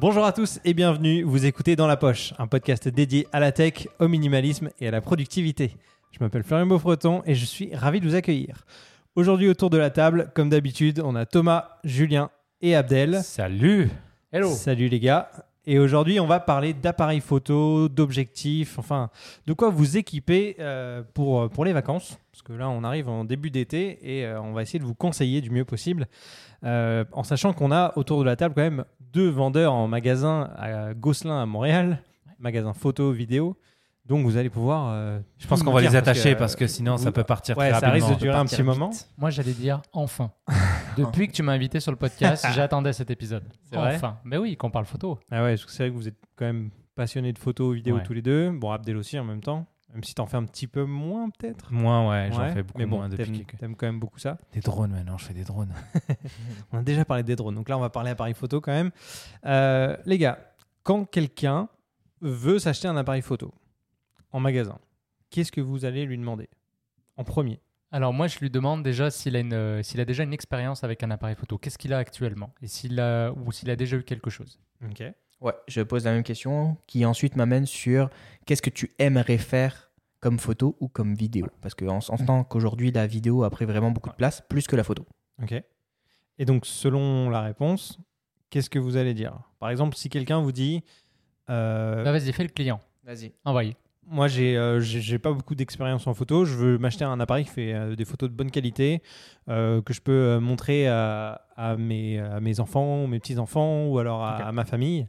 Bonjour à tous et bienvenue, vous écoutez Dans la Poche, un podcast dédié à la tech, au minimalisme et à la productivité. Je m'appelle Florian Beaufreton et je suis ravi de vous accueillir. Aujourd'hui autour de la table, comme d'habitude, on a Thomas, Julien et Abdel. Salut Hello Salut les gars. Et aujourd'hui, on va parler d'appareils photo, d'objectifs, enfin, de quoi vous équiper euh, pour, pour les vacances. Parce que là, on arrive en début d'été et euh, on va essayer de vous conseiller du mieux possible. Euh, en sachant qu'on a autour de la table quand même deux vendeurs en magasin à Gosselin à Montréal, magasin photo, vidéo. Donc vous allez pouvoir. euh, Je pense qu'on va les parce attacher parce que, sinon ça peut partir ouais, très ça risque de durer un petit vite. moment. Moi, j'allais dire enfin. Depuis que tu m'as invité sur le podcast, j'attendais cet épisode. C'est vrai enfin. Mais oui, qu'on parle photo. Ah ouais, c'est vrai que vous êtes quand même passionnés de photos, vidéos Ouais. tous les deux. Bon, Abdel aussi en même temps. Même si t'en fais un petit peu moins peut-être. Moins, ouais, j'en Ouais, fais beaucoup mais bon, moins depuis t'aimes, quelques... t'aimes quand même beaucoup ça. Des drones maintenant, je fais des drones. On a déjà parlé des drones, donc là on va parler appareil photo quand même. Euh, les gars, quand quelqu'un veut s'acheter un appareil photo en magasin, qu'est-ce que vous allez lui demander en premier? Alors, moi, je lui demande déjà s'il a, une, euh, s'il a déjà une expérience avec un appareil photo. Qu'est-ce qu'il a actuellement? Et s'il a, ou s'il a déjà eu quelque chose? Ok. Ouais, je pose la même question qui ensuite m'amène sur qu'est-ce que tu aimerais faire comme photo ou comme vidéo Parce qu'en en tant qu'aujourd'hui, la vidéo a pris vraiment beaucoup de place, plus que la photo. Ok. Et donc selon la réponse, qu'est-ce que vous allez dire? Par exemple, si quelqu'un vous dit, euh, Bah, vas-y, fais le client. Vas-y. Envoyez. moi j'ai euh, j'ai pas beaucoup d'expérience en photo, je veux m'acheter un appareil qui fait euh, des photos de bonne qualité, euh, que je peux euh, montrer à, à mes, à mes enfants, ou mes petits enfants, ou alors à ma famille.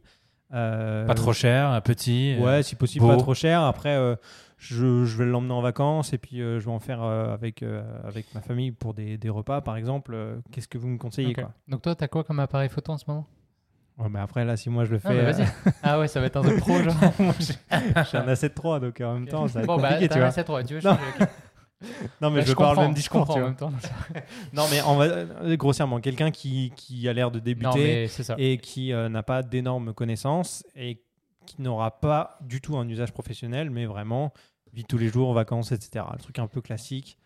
Euh, Pas trop cher, un petit. euh, Ouais, si possible, beau. pas trop cher. Après, euh, je, je vais l'emmener en vacances et puis euh, je vais en faire euh, avec, euh, avec ma famille pour des, des repas, par exemple. Qu'est-ce que vous me conseillez quoi Donc, toi, t'as quoi comme appareil photo en ce moment? Ouais, mais Après, là, si moi je le fais, Ah, mais euh, vas-y. ah ouais, ça va être un truc pro, genre. j'ai un A7 III, donc en même temps, ça va être bon, bah, compliqué, t'as tu vois. un 7 tu veux changer, ok. Non, mais je, parle comprends, même discours, en même temps. Non, mais on va, euh, grossièrement, quelqu'un qui, qui a l'air de débuter Non, et qui euh, n'a pas d'énormes connaissances et qui n'aura pas du tout un usage professionnel, mais vraiment vie de tous les jours, vacances, etc. Le truc un peu classique.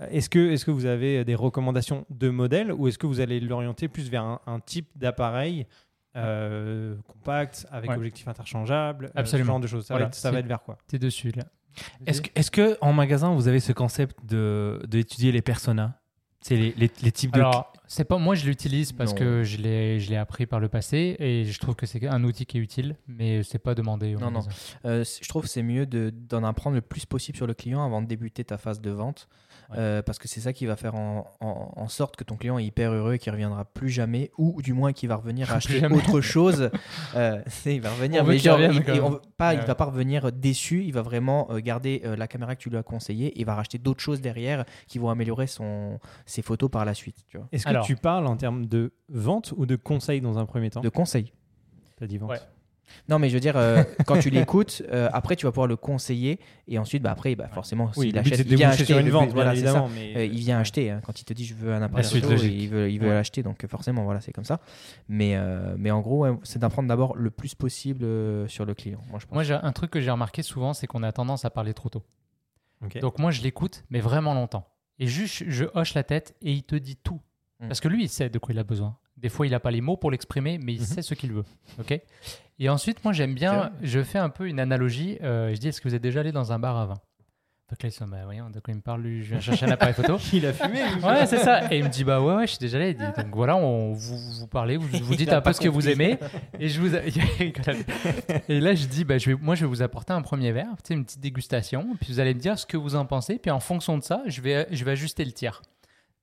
Euh, Est-ce que, est que vous avez des recommandations de modèles ou est-ce que vous allez l'orienter plus vers un, un type d'appareil euh, compact avec Ouais. objectif interchangeable, euh, ce Absolument. genre de choses? Ça, Voilà, va, être, ça c'est- va être vers quoi? T'es dessus, là. Est-ce que, est-ce que en magasin vous avez ce concept de d'étudier les personas? C'est les, les, les types de. Alors, c'est pas moi je l'utilise parce Non. que je l'ai je l'ai appris par le passé et je trouve que c'est un outil qui est utile, mais c'est pas demandé. au Non, non. Euh, je trouve que c'est mieux de- d'en apprendre le plus possible sur le client avant de débuter ta phase de vente. Ouais. Euh, parce que c'est ça qui va faire en, en- en sorte que ton client est hyper heureux et qu'il reviendra plus jamais, ou du moins qu'il va revenir Plus acheter jamais. autre chose. Euh, il va revenir, On mais qu'il genre, revienne, il, quand il- même. on veut pas, il va pas revenir déçu, il va vraiment euh, garder euh, la caméra que tu lui as conseillée et il va racheter d'autres choses derrière qui vont améliorer son, ses photos par la suite. Tu vois. Est-ce que Alors. tu parles en termes de vente ou de conseil dans un premier temps? De conseils. T'as dit vente. Ouais. Non, mais je veux dire, euh, quand tu l'écoutes, euh, après tu vas pouvoir le conseiller et ensuite, bah, après, bah, forcément, Oui, s'il achète, il vient acheter sur une vente, but, bien voilà, c'est ça. évidemment. Mais Euh, il vient acheter hein, quand il te dit je veux un appareil photo, il veut, il veut Ouais. l'acheter donc euh, forcément voilà c'est comme ça mais, euh, mais en gros ouais, c'est d'apprendre d'abord le plus possible euh, sur le client moi je pense Moi, j'ai un truc que j'ai remarqué souvent, c'est qu'on a tendance à parler trop tôt. Donc moi, je l'écoute, mais vraiment longtemps. Et juste, je hoche la tête et il te dit tout. Mm. Parce que lui, il sait de quoi il a besoin. Des fois, il n'a pas les mots pour l'exprimer, mais il Mhm. sait ce qu'il veut. Ok? Et ensuite, moi, j'aime bien, je fais un peu une analogie. euh, je dis, est-ce que vous êtes déjà allé dans un bar à vin? Donc là, ils sont, bah voyons, de quoi il me parle, lui, je viens chercher un appareil photo. il a fumé. lui. Ouais, c'est ça. Et il me dit, bah ouais, ouais, je suis déjà allé. Il donc voilà, on, vous, vous parlez, vous, vous dites un peu ce que vous aimez. Et, je vous, et là, je dis, bah, je vais, moi, je vais vous apporter un premier verre, une petite dégustation. Puis vous allez me dire ce que vous en pensez. Puis en fonction de ça, je vais, je vais ajuster le tir.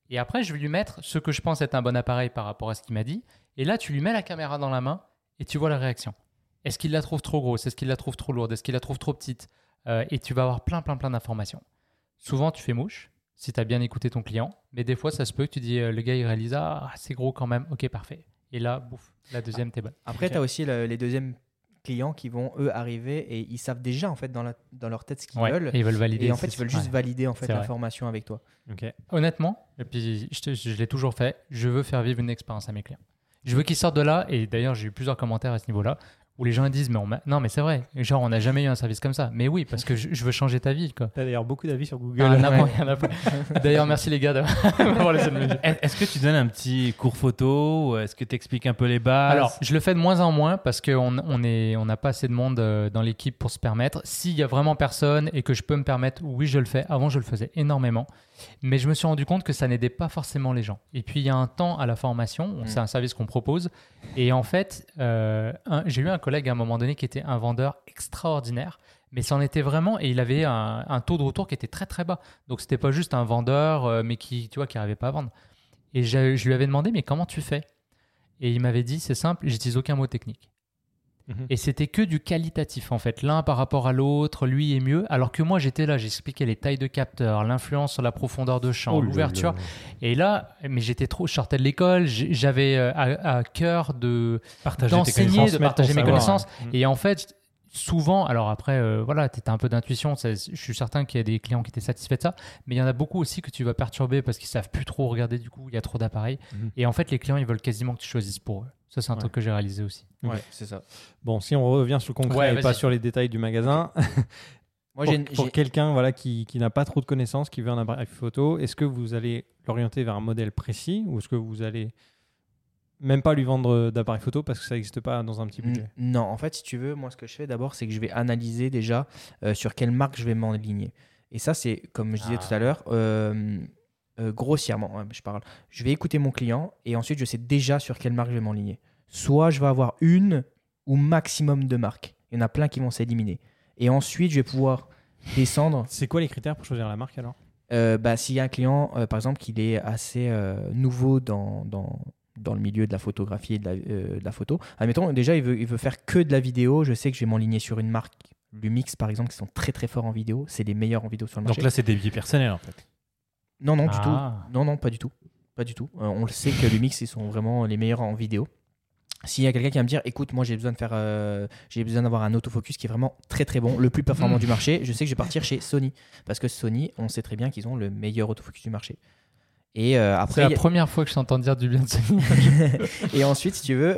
Et après, je vais lui mettre ce que je pense être un bon appareil par rapport à ce qu'il m'a dit. Et là, tu lui mets la caméra dans la main et tu vois la réaction. Est-ce qu'il la trouve trop grosse? Est-ce qu'il la trouve trop lourde? Est-ce qu'il la trouve trop petite? Euh, Et tu vas avoir plein, plein, plein d'informations. Souvent, tu fais mouche si tu as bien écouté ton client. Mais des fois, ça se peut que tu dis, euh, le gars, il réalise, ah, c'est gros quand même. Ok, parfait. Et là, bouffe, la deuxième, t'es bonne. après Ok. tu as aussi le- les deuxièmes clients qui vont eux arriver et ils savent déjà en fait dans, la- dans leur tête ce qu'ils Ouais, veulent Et ils veulent valider. et en fait ils veulent juste ouais. valider en fait l'information avec toi Ok. Honnêtement, et puis je l'ai toujours fait, je veux faire vivre une expérience à mes clients. Je veux qu'ils sortent de là, et d'ailleurs j'ai eu plusieurs commentaires à ce niveau-là, où les gens disent mais on m'a- non mais c'est vrai, genre on n'a jamais eu un service comme ça. Mais oui, parce que je, je veux changer ta vie quoi. T'as d'ailleurs beaucoup d'avis sur Google. Ah, ouais. D'ailleurs, merci les gars d'avoir laissé le Est-ce que tu donnes un petit cours photo ou est-ce que tu expliques un peu les bases? Alors, je le fais de moins en moins parce qu'on on est, on n'a pas assez de monde euh, dans l'équipe pour se permettre. S'il y a vraiment personne et que je peux me permettre, oui, je le fais. Avant, je le faisais énormément. Mais je me suis rendu compte que ça n'aidait pas forcément les gens. Et puis, il y a un temps à la formation. C'est un service qu'on propose. Et en fait, euh, j'ai eu un collègue à un moment donné qui était un vendeur extraordinaire. Mais c'en était vraiment, et il avait un, taux de retour qui était très très bas. Donc c'était pas juste un vendeur, euh, mais qui, tu vois, qui n'arrivait pas à vendre. Et j'ai- je lui avais demandé, mais comment tu fais? Et il m'avait dit, c'est simple, j'utilise aucun mot technique. Mhm. Et c'était que du qualitatif en fait, l'un par rapport à l'autre, lui est mieux. Alors que moi j'étais là, j'expliquais les tailles de capteurs, l'influence sur la profondeur de champ, Oh l'ouverture. Et là, mais j'étais trop, je sortais de l'école, j'avais euh, à, à cœur de d'enseigner, de partager mes connaissances. Mm. Et en fait, souvent, alors après, euh, voilà, tu as un peu d'intuition, je suis certain qu'il y a des clients qui étaient satisfaits de ça, mais il y en a beaucoup aussi que tu vas perturber parce qu'ils savent plus trop regarder du coup, il y a trop d'appareils. Mhm. Et en fait, les clients, ils veulent quasiment que tu choisisses pour eux. Ça, c'est un Ouais. truc que j'ai réalisé aussi. Ouais, c'est ça. Bon, si on revient sur le concret Ouais, et pas sur les détails du magasin, Moi, pour, quelqu'un voilà, qui, qui n'a pas trop de connaissances, qui veut un appareil photo, est-ce que vous allez l'orienter vers un modèle précis ou est-ce que vous allez même pas lui vendre d'appareil photo parce que ça n'existe pas dans un petit budget? Non, en fait, si tu veux, moi, ce que je fais d'abord, c'est que je vais analyser déjà euh, sur quelle marque je vais m'enligner. Et ça, c'est, comme je disais Ah. tout à l'heure, euh, euh, grossièrement, hein, je parle. Je vais écouter mon client et ensuite, je sais déjà sur quelle marque je vais m'enligner. Soit je vais avoir une ou maximum deux marques. Il y en a plein qui vont s'éliminer. Et ensuite, je vais pouvoir descendre. C'est quoi les critères pour choisir la marque alors? Euh, bah, S'il y a un client, euh, par exemple, qui est assez nouveau dans, dans, dans le milieu de la photographie et de la, de la photo, admettons, déjà, il veut, il veut faire que de la vidéo. Je sais que je vais m'enligner sur une marque, Lumix, par exemple, qui sont très très forts en vidéo. C'est les meilleurs en vidéo sur le marché. Donc là, c'est des biais personnels en fait. Non, non, du Ah. tout. Non, non, pas du tout. Pas du tout. Euh, on le sait que Lumix, ils sont vraiment les meilleurs en vidéo. S'il y a quelqu'un qui va me dire, écoute, moi j'ai besoin de faire, euh, j'ai besoin d'avoir un autofocus qui est vraiment très très bon, le plus performant Mm. du marché, je sais que je vais partir chez Sony parce que Sony, on sait très bien qu'ils ont le meilleur autofocus du marché. Et euh, C'est après, la il y a- première fois que je t'entends dire du bien de Sony. et ensuite, si tu veux,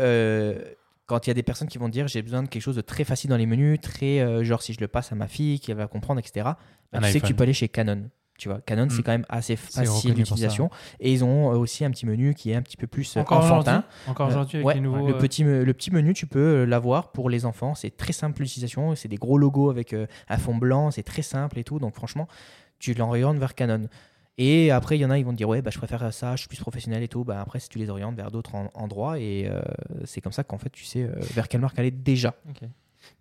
quand il y a des personnes qui vont dire j'ai besoin de quelque chose de très facile dans les menus, très euh, genre si je le passe à ma fille qui va comprendre, etc. bah, tu sais que tu peux aller chez Canon. Tu vois, Canon, c'est Mm. quand même assez facile d'utilisation. Et ils ont euh, aussi un petit menu qui est un petit peu plus euh, Encore enfantin. aujourd'hui, encore Euh, aujourd'hui avec ouais, les nouveaux. le, petit, me- le petit menu, tu peux l'avoir pour les enfants. C'est très simple l'utilisation. C'est des gros logos avec un fond blanc. C'est très simple et tout. Donc, franchement, tu l'orientes vers Canon. Et après, il y en a, ils vont te dire Ouais, bah, je préfère ça, je suis plus professionnel et tout. Bah, après, si tu les orientes vers d'autres en- endroits, et euh, c'est comme ça qu'en fait, tu sais euh, vers quelle marque aller déjà.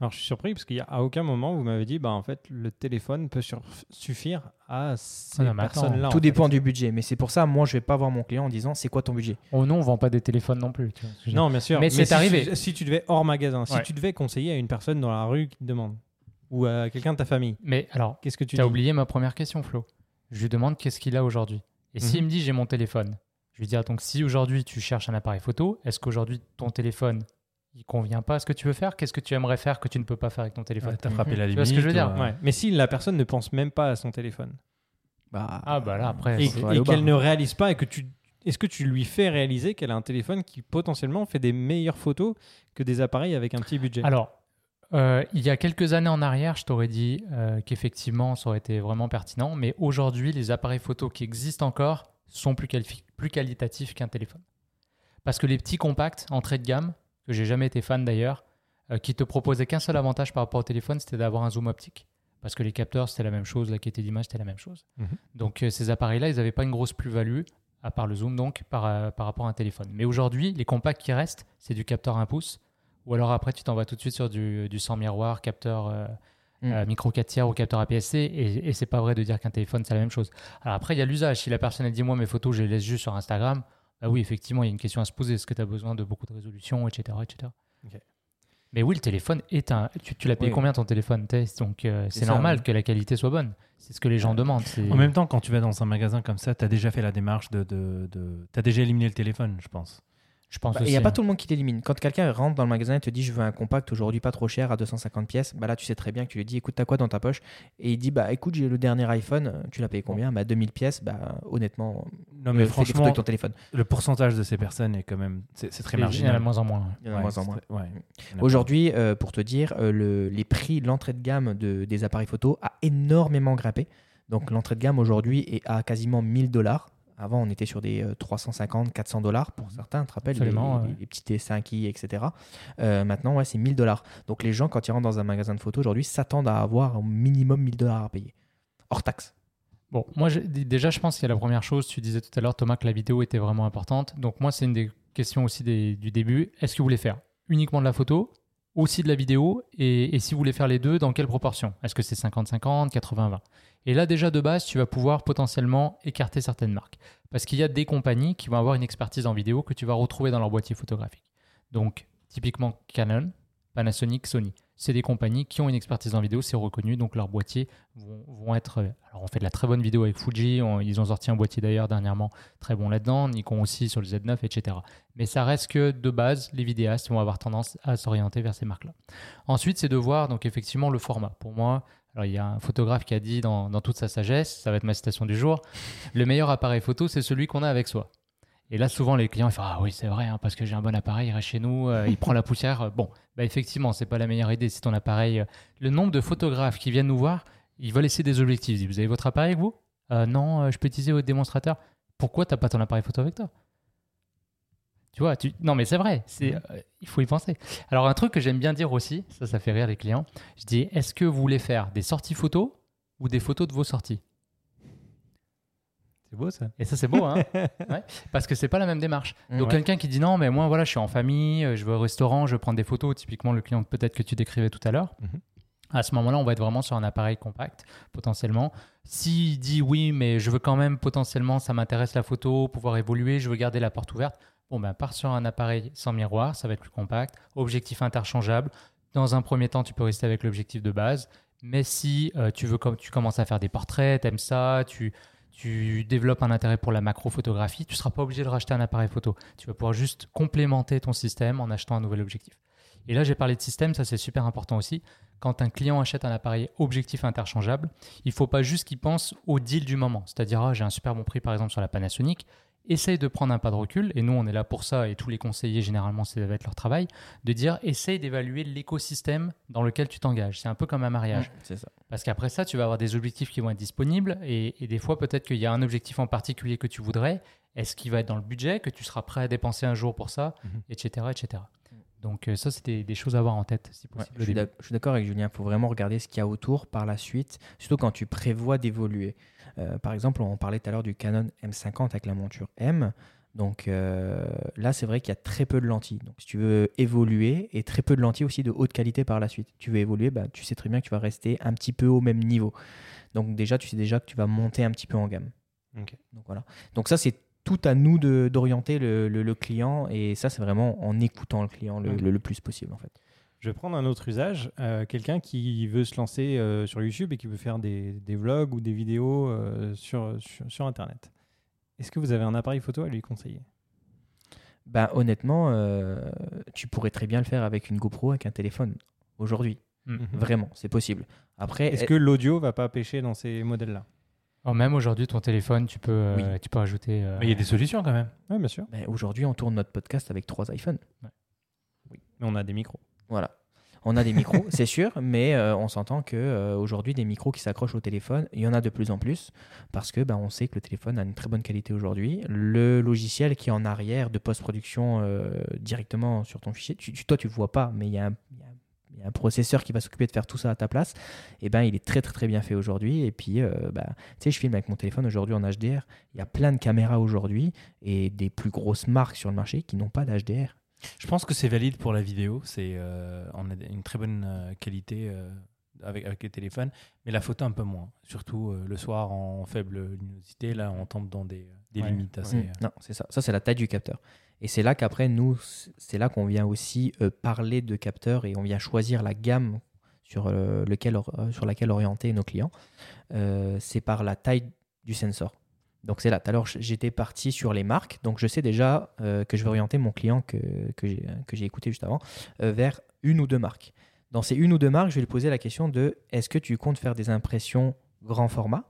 Alors je suis surpris parce qu'à aucun moment vous m'avez dit bah en fait le téléphone peut sur- suffire à ces Ah personnes-là. tout en dépend fait. du budget. Mais c'est pour ça, moi, je vais pas voir mon client en disant C'est quoi ton budget? Oh non, on vend pas des téléphones non plus. tu vois ce. Non bien sûr. Mais c'est si arrivé. tu- si tu devais hors magasin, si Ouais. tu devais conseiller à une personne dans la rue qui te demande ou à quelqu'un de ta famille, Mais alors, qu'est-ce que tu tu as oublié ma première question, Flo. Je lui demande qu'est-ce qu'il a aujourd'hui. Et s'il Mhm. me dit j'ai mon téléphone, je lui dis ah, donc si aujourd'hui tu cherches un appareil photo, est-ce qu'aujourd'hui ton téléphone il convient pas à ce que tu veux faire Qu'est-ce que tu aimerais faire que tu ne peux pas faire avec ton téléphone ouais, T'as frappé la Tu limite. vois ce que je veux dire Ouais. Mais si la personne ne pense même pas à son téléphone bah, Ah bah là après. et, qu'elle ne réalise pas et que tu est-ce que tu lui fais réaliser qu'elle a un téléphone qui potentiellement fait des meilleures photos que des appareils avec un petit budget? Alors, euh, il y a quelques années en arrière, je t'aurais dit euh, qu'effectivement, ça aurait été vraiment pertinent. Mais aujourd'hui, les appareils photo qui existent encore sont plus, qualifi- plus qualitatifs qu'un téléphone. Parce que les petits compacts, entrée de gamme, que j'ai jamais été fan d'ailleurs, euh, qui te proposaient qu'un seul avantage par rapport au téléphone, c'était d'avoir un zoom optique. Parce que les capteurs, c'était la même chose, la qualité d'image, c'était la même chose. Mhm. Donc euh, ces appareils-là, ils n'avaient pas une grosse plus-value, à part le zoom, donc, par, euh, par rapport à un téléphone. Mais aujourd'hui, les compacts qui restent, c'est du capteur 1 pouce. Ou alors après, tu t'en vas tout de suite sur du, du sans miroir, capteur euh, Mm. euh, micro 4 tiers ou capteur APS-C. Et, et c'est pas vrai de dire qu'un téléphone, c'est la même chose. Alors après, il y a l'usage. Si la personne elle dit, moi, mes photos, je les laisse juste sur Instagram, bah oui, effectivement, il y a une question à se poser. Est-ce que tu as besoin de beaucoup de résolution, etc. etc. Mais oui, le téléphone est un. Tu, tu l'as payé Oui. combien ton téléphone Tess? Donc euh, C'est normal que la qualité soit bonne. C'est ce que les gens demandent. En même temps, quand tu vas dans un magasin comme ça, tu as déjà fait la démarche de. de, de... Tu as déjà éliminé le téléphone, je pense. Je pense Bah, Il n'y a pas hein. tout le monde qui l'élimine. Quand quelqu'un rentre dans le magasin et te dit je veux un compact aujourd'hui pas trop cher à 250 pièces, bah là tu sais très bien que tu lui dis écoute t'as quoi dans ta poche? Et il dit bah écoute j'ai le dernier iPhone, tu l'as payé combien? Bah 2000 pièces. Bah honnêtement Non, mais Euh, photos franchement, avec ton téléphone. le pourcentage de ces personnes est quand même. C'est c'est très Il y en a de marginal. moins en moins. Il y en a de Ouais, moins en moins. ouais. Aujourd'hui, euh, pour te dire, euh, le- les prix, l'entrée de gamme de- des appareils photo a énormément grimpé. Donc l'entrée de gamme aujourd'hui est à quasiment 1000 dollars. Avant, on était sur des euh, 350, 400 dollars pour certains, tu te rappelles, les, ouais. les petits T5i, etc. Euh, maintenant, ouais, c'est 1000 dollars. Donc les gens, quand ils rentrent dans un magasin de photo aujourd'hui, s'attendent à avoir au minimum 1000 dollars à payer, hors taxe. Bon, moi, déjà, je pense qu'il y a la première chose. Tu disais tout à l'heure, Thomas, que la vidéo était vraiment importante. Donc, moi, c'est une des questions aussi des- du début. Est-ce que vous voulez faire uniquement de la photo, aussi de la vidéo et, si vous voulez faire les deux, dans quelle proportion? Est-ce que c'est 50-50, 80-20 Et là, déjà, de base, tu vas pouvoir potentiellement écarter certaines marques. Parce qu'il y a des compagnies qui vont avoir une expertise en vidéo que tu vas retrouver dans leur boîtier photographique. Donc, typiquement Canon, Panasonic, Sony. C'est des compagnies qui ont une expertise en vidéo, c'est reconnu, donc leurs boîtiers vont, être. euh, Alors, on fait de la très bonne vidéo avec Fuji, on- ils ont sorti un boîtier d'ailleurs dernièrement très bon là-dedans, Nikon aussi sur le Z9, etc. Mais ça reste que de base, les vidéastes vont avoir tendance à s'orienter vers ces marques-là. Ensuite, c'est de voir donc effectivement le format. Pour moi, alors il y a un photographe qui a dit dans, dans toute sa sagesse, ça va être ma citation du jour, le meilleur appareil photo, c'est celui qu'on a avec soi. Et là, souvent, les clients ils font Ah oui, c'est vrai, hein, parce que j'ai un bon appareil, il reste chez nous, euh, il prend la poussière. Bon, bah, effectivement, c'est pas la meilleure idée si ton appareil. euh, Le nombre de photographes qui viennent nous voir, ils veulent essayer des objectifs. Ils disent Vous avez votre appareil avec vous? Euh, Non, je peux utiliser votre démonstrateur. Pourquoi t'as pas ton appareil photo avec toi? Tu vois, tu... non, mais c'est vrai, c'est, il faut y penser. Alors, un truc que j'aime bien dire aussi, ça, ça fait rire les clients, je dis Est-ce que vous voulez faire des sorties photos ou des photos de vos sorties? C'est beau ça. Et ça, c'est beau, hein Ouais, Parce que c'est pas la même démarche. Donc, Ouais. quelqu'un qui dit non, mais moi, voilà, je suis en famille, euh, je vais au restaurant, je vais prendre des photos, typiquement le client peut-être que tu décrivais tout à l'heure. Mhm. À ce moment-là, on va être vraiment sur un appareil compact, potentiellement. S'il dit oui, mais je veux quand même potentiellement, ça m'intéresse la photo, pouvoir évoluer, je veux garder la porte ouverte, bon, ben, pars sur un appareil sans miroir, ça va être plus compact, objectif interchangeable. Dans un premier temps, tu peux rester avec l'objectif de base. Mais si euh, tu veux, comme tu commences à faire des portraits, t'aimes ça, tu, tu développes un intérêt pour la macrophotographie, tu ne seras pas obligé de racheter un appareil photo. Tu vas pouvoir juste complémenter ton système en achetant un nouvel objectif. Et là, j'ai parlé de système, ça c'est super important aussi. Quand un client achète un appareil objectif interchangeable, il ne faut pas juste qu'il pense au deal du moment. C'est-à-dire, ah, j'ai un super bon prix par exemple sur la Panasonic. Essaye de prendre un pas de recul, et nous on est là pour ça, et tous les conseillers généralement, ça va être leur travail, de dire essaye d'évaluer l'écosystème dans lequel tu t'engages. C'est un peu comme un mariage. Ça. Parce qu'après ça, tu vas avoir des objectifs qui vont être disponibles et, et des fois, peut-être qu'il y a un objectif en particulier que tu voudrais. Est-ce qu'il va être dans le budget, que tu seras prêt à dépenser un jour pour ça, Mhm. etc., etc. Donc, euh, ça, c'était des choses à avoir en tête, si possible. je suis d'accord avec Julien. Il faut vraiment regarder ce qu'il y a autour par la suite, surtout quand tu prévois d'évoluer. Euh, par exemple, on parlait tout à l'heure du Canon M50 avec la monture M. Donc euh, là, c'est vrai qu'il y a très peu de lentilles. Donc si tu veux évoluer, et très peu de lentilles aussi de haute qualité par la suite. Tu veux évoluer, bah, tu sais très bien que tu vas rester un petit peu au même niveau. Donc déjà, tu sais déjà que tu vas monter un petit peu en gamme. Donc voilà. Donc ça, c'est tout à nous d'orienter le, le- le client, et ça, c'est vraiment en écoutant le client le- le plus possible en fait. Je vais prendre un autre usage. Euh, Quelqu'un qui veut se lancer euh, sur YouTube et qui veut faire des, des vlogs ou des vidéos euh, sur, sur, sur Internet. Est-ce que vous avez un appareil photo à lui conseiller? Ben, honnêtement, euh, tu pourrais très bien le faire avec une GoPro, avec un téléphone. Aujourd'hui, Mhm. vraiment, c'est possible. Après, Est-ce que l'audio va pas pêcher dans ces modèles-là? Alors, même aujourd'hui, ton téléphone, tu peux, euh, tu peux rajouter. euh, Mais il y a des solutions quand même. Oui, bien sûr. ben, aujourd'hui, on tourne notre podcast avec trois iPhones. Mais on a des micros. Voilà. On a des micros, c'est sûr, mais euh, on s'entend que euh, aujourd'hui des micros qui s'accrochent au téléphone, il y en a de plus en plus parce que ben, on sait que le téléphone a une très bonne qualité aujourd'hui. Le logiciel qui est en arrière de post-production euh, directement sur ton fichier, tu, tu- toi tu le vois pas, mais il y a un, il y a un- il y a un processeur qui va s'occuper de faire tout ça à ta place. Et ben il est très très très bien fait aujourd'hui. Et puis euh, ben, tu sais, je filme avec mon téléphone aujourd'hui en HDR. Il y a plein de caméras aujourd'hui et des plus grosses marques sur le marché qui n'ont pas d'HDR. Je pense que c'est valide pour la vidéo. C'est, euh, on a une très bonne euh, qualité euh, avec, avec les téléphones, mais la photo un peu moins. Surtout euh, le soir en faible luminosité, là on tombe dans des, des Ouais, limites assez. Non, c'est ça. Ça, c'est la taille du capteur. Et c'est là qu'après, nous, c'est là qu'on vient aussi euh, parler de capteurs et on vient choisir la gamme sur, euh, lequel, or- euh, sur laquelle orienter nos clients. Euh, c'est par la taille du sensor. Donc c'est là. L'heure, j'étais parti sur les marques. Donc je sais déjà euh, que je vais orienter mon client que, que j'ai écouté juste avant euh, vers une ou deux marques. Dans ces une ou deux marques, je vais lui poser la question de est-ce que tu comptes faire des impressions grand format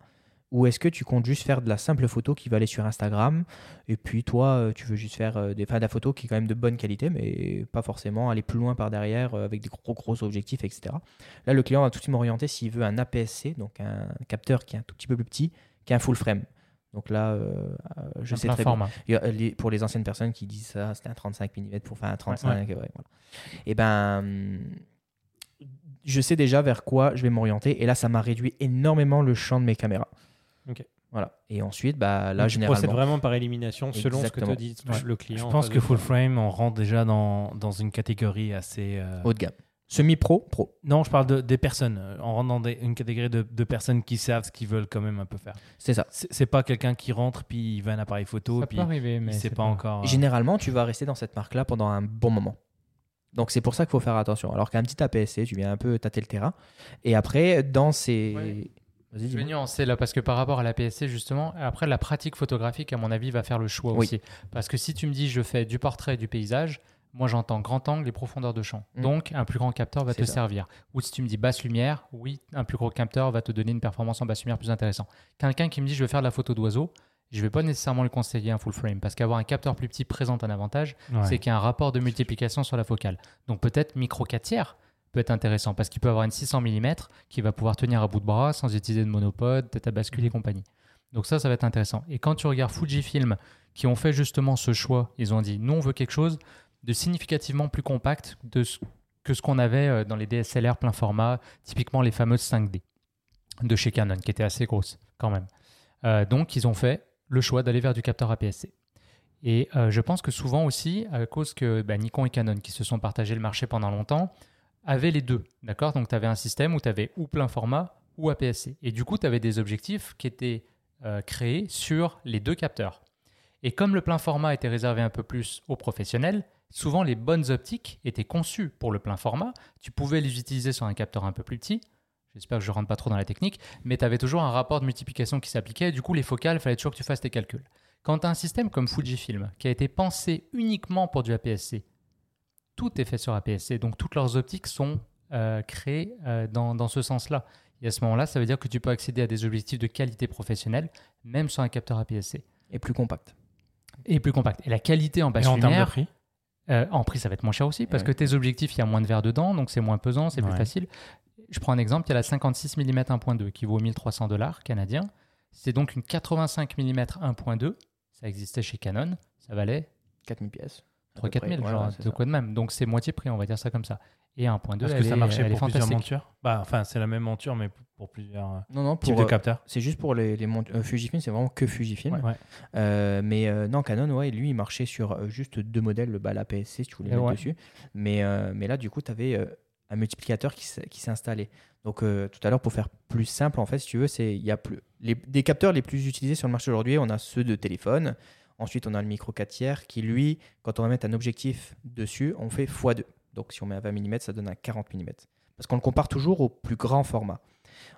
Ou est-ce que tu comptes juste faire de la simple photo qui va aller sur Instagram et puis toi, euh, tu veux juste faire des, enfin, de la photo qui est quand même de bonne qualité, mais pas forcément aller plus loin par derrière avec des gros gros objectifs, etc. Là, le client va tout de suite m'orienter s'il veut un APS-C, donc un capteur qui est un tout petit peu plus petit qu'un full frame. Donc là, euh, euh, je Un sais très bien. format. Les- pour les anciennes personnes qui disent ça, c'était un 35 mm pour faire un 35. ouais, voilà. Et ben, hum, je sais déjà vers quoi je vais m'orienter. Et là, ça m'a réduit énormément le champ de mes caméras. Ok. Voilà. Et ensuite, bah, là, Donc, tu procèdes généralement. vraiment par élimination selon ce que te dit Ouais. le client. Je en pense que full frame, on rentre déjà dans, dans une catégorie assez. euh, Haut de gamme. Semi-pro, pro. Non, je parle de, des personnes. Euh, On rentre dans des- une catégorie de, de personnes qui savent ce qu'ils veulent quand même un peu faire. C'est ça. C'est pas quelqu'un qui rentre puis il veut un appareil photo Ça puis peut arriver, mais c'est pas encore. euh, Généralement, tu vas rester dans cette marque-là pendant un bon moment. Donc c'est pour ça qu'il faut faire attention. Alors qu'un petit APS-C, tu viens un peu tâter le terrain. Et après, dans ces... Ouais. Vas-y, Je vais dis-moi. nuancer là parce que par rapport à la PSC justement, après la pratique photographique à mon avis va faire le choix Oui. aussi. Parce que si tu me dis je fais du portrait et du paysage, moi j'entends grand angle et profondeur de champ. Mm. Donc un plus grand capteur va te ça. servir. Ou si tu me dis basse lumière, oui, un plus gros capteur va te donner une performance en basse lumière plus intéressante. Quelqu'un qui me dit je veux faire de la photo d'oiseau, je vais pas nécessairement lui conseiller un full frame parce qu'avoir un capteur plus petit présente un avantage, ouais. c'est qu'il y a un rapport de multiplication sur la focale. Donc peut-être micro 4 tiers peut être intéressant parce qu'il peut avoir une 600 mm qui va pouvoir tenir à bout de bras sans utiliser de monopode, tête à bascule et compagnie. Donc ça, ça va être intéressant. Et quand tu regardes Fujifilm qui ont fait justement ce choix, ils ont dit nous on veut quelque chose de significativement plus compact que ce qu'on avait euh, dans les DSLR plein format, typiquement les fameuses 5D de chez Canon qui étaient assez grosses quand même. Euh, donc ils ont fait le choix d'aller vers du capteur APS-C. Et euh, je pense que souvent aussi, à cause que bah, Nikon et Canon, qui se sont partagés le marché pendant longtemps, avaient les deux. D'accord? Donc tu avais un système où tu avais ou plein format ou APS-C. Et du coup, tu avais des objectifs qui étaient créés sur les deux capteurs. Et comme le plein format était réservé un peu plus aux professionnels, souvent les bonnes optiques étaient conçues pour le plein format. Tu pouvais les utiliser sur un capteur un peu plus petit. J'espère que je ne rentre pas trop dans la technique, mais tu avais toujours un rapport de multiplication qui s'appliquait. Du coup, les focales, il fallait toujours que tu fasses tes calculs. Quand tu as un système comme Fujifilm, qui a été pensé uniquement pour du APS-C, tout est fait sur APS-C, donc toutes leurs optiques sont euh, créées euh, dans, dans ce sens-là. Et à ce moment-là, ça veut dire que tu peux accéder à des objectifs de qualité professionnelle, même sur un capteur APS-C. Et plus compact. Et plus compact. Et la qualité en Et basse en termes de lumière, prix euh, en prix, ça va être moins cher aussi, parce Ouais. que tes objectifs, il y a moins de verre dedans, donc c'est moins pesant, c'est plus facile. Je prends un exemple, il y a la 56 mm 1.2 qui vaut 1300 dollars canadiens. C'est donc une 85 mm 1.2. Ça existait chez Canon, ça valait 4000 pièces. à 3 peu 4 000, près. genre, Voilà, c'est de quoi de même. Donc c'est moitié prix, on va dire ça comme ça. Et 1.2, Parce elle que ça marchait pour plusieurs montures. Bah, enfin, c'est la même monture, mais pour, plusieurs euh, Non, non, types pour, de euh, capteurs. c'est juste pour les, les mont- euh, Fujifilm, c'est vraiment que Fujifilm. Ouais. Euh, mais euh, non, Canon, ouais, lui, il marchait sur juste deux modèles, bah, la PSC, si tu voulais Et mettre ouais. dessus. Mais, euh, mais là, du coup, tu avais un multiplicateur qui s'est qui s'est installé. Donc, euh, tout à l'heure, pour faire plus simple, en fait, si tu veux, c'est il y a plus les, des capteurs les plus utilisés sur le marché aujourd'hui. On a ceux de téléphone. Ensuite, on a le micro 4 tiers qui, lui, quand on va mettre un objectif dessus, on fait x2. Donc, si on met un 20 mm, ça donne un 40 mm. Parce qu'on le compare toujours au plus grand format.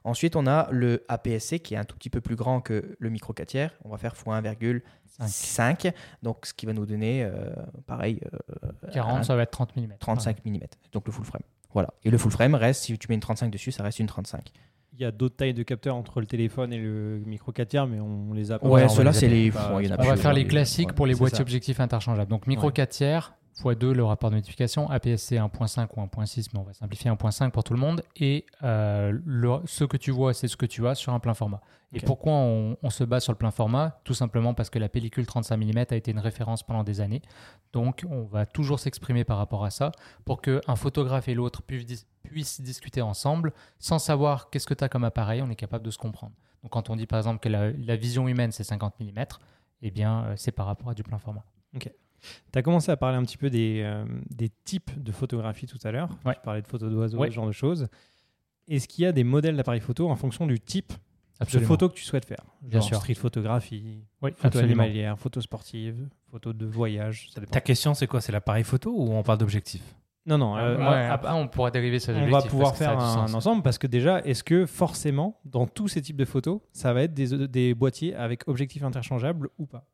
Ensuite, on a le APS-C qui est un tout petit peu plus grand que le micro 4 tiers. On va faire x 1,5. Donc, ce qui va nous donner, euh, pareil, euh, 40, un ça va être 30 mm. 35 mm. Donc, le full frame. Voilà. Et le full frame reste, si tu mets une 35 dessus, ça reste une 35. Il y a d'autres tailles de capteurs entre le téléphone et le micro 4 tiers, mais on les a pas. Ouais, ceux-là, c'est les. Bon, il y en a On va faire les classiques Ouais. pour les boîtiers ça. objectifs interchangeables. Donc micro Ouais. 4 tiers, x2 le rapport de multiplication, APS-C 1.5 ou 1.6, mais on va simplifier 1.5 pour tout le monde. Et euh, le- ce que tu vois, c'est ce que tu as sur un plein format. Et pourquoi on, on se base sur le plein format? Tout simplement parce que la pellicule 35 mm a été une référence pendant des années. Donc on va toujours s'exprimer par rapport à ça pour qu'un photographe et l'autre puissent, dis- puissent discuter ensemble sans savoir qu'est-ce que tu as comme appareil, on est capable de se comprendre. Donc quand on dit par exemple que la, la vision humaine c'est 50 mm, eh bien euh, c'est par rapport à du plein format. Tu as commencé à parler un petit peu des, euh, des types de photographie tout à l'heure. Ouais. Tu parlais de photos d'oiseaux, Ouais. ce genre de choses. Est-ce qu'il y a des modèles d'appareils photo en fonction du type de photo que tu souhaites faire? Bien Genre sûr. street photographie, Oui, photo absolument. animalière, photo sportive, photo de voyage, ça. Ta question, c'est quoi? C'est l'appareil photo ou on parle d'objectif? Non, non, euh, Ouais, ap- après, on pourra dériver sur on va pouvoir faire un, ensemble parce que déjà, est-ce que forcément, dans tous ces types de photos, ça va être des, des boîtiers avec objectifs interchangeables ou pas?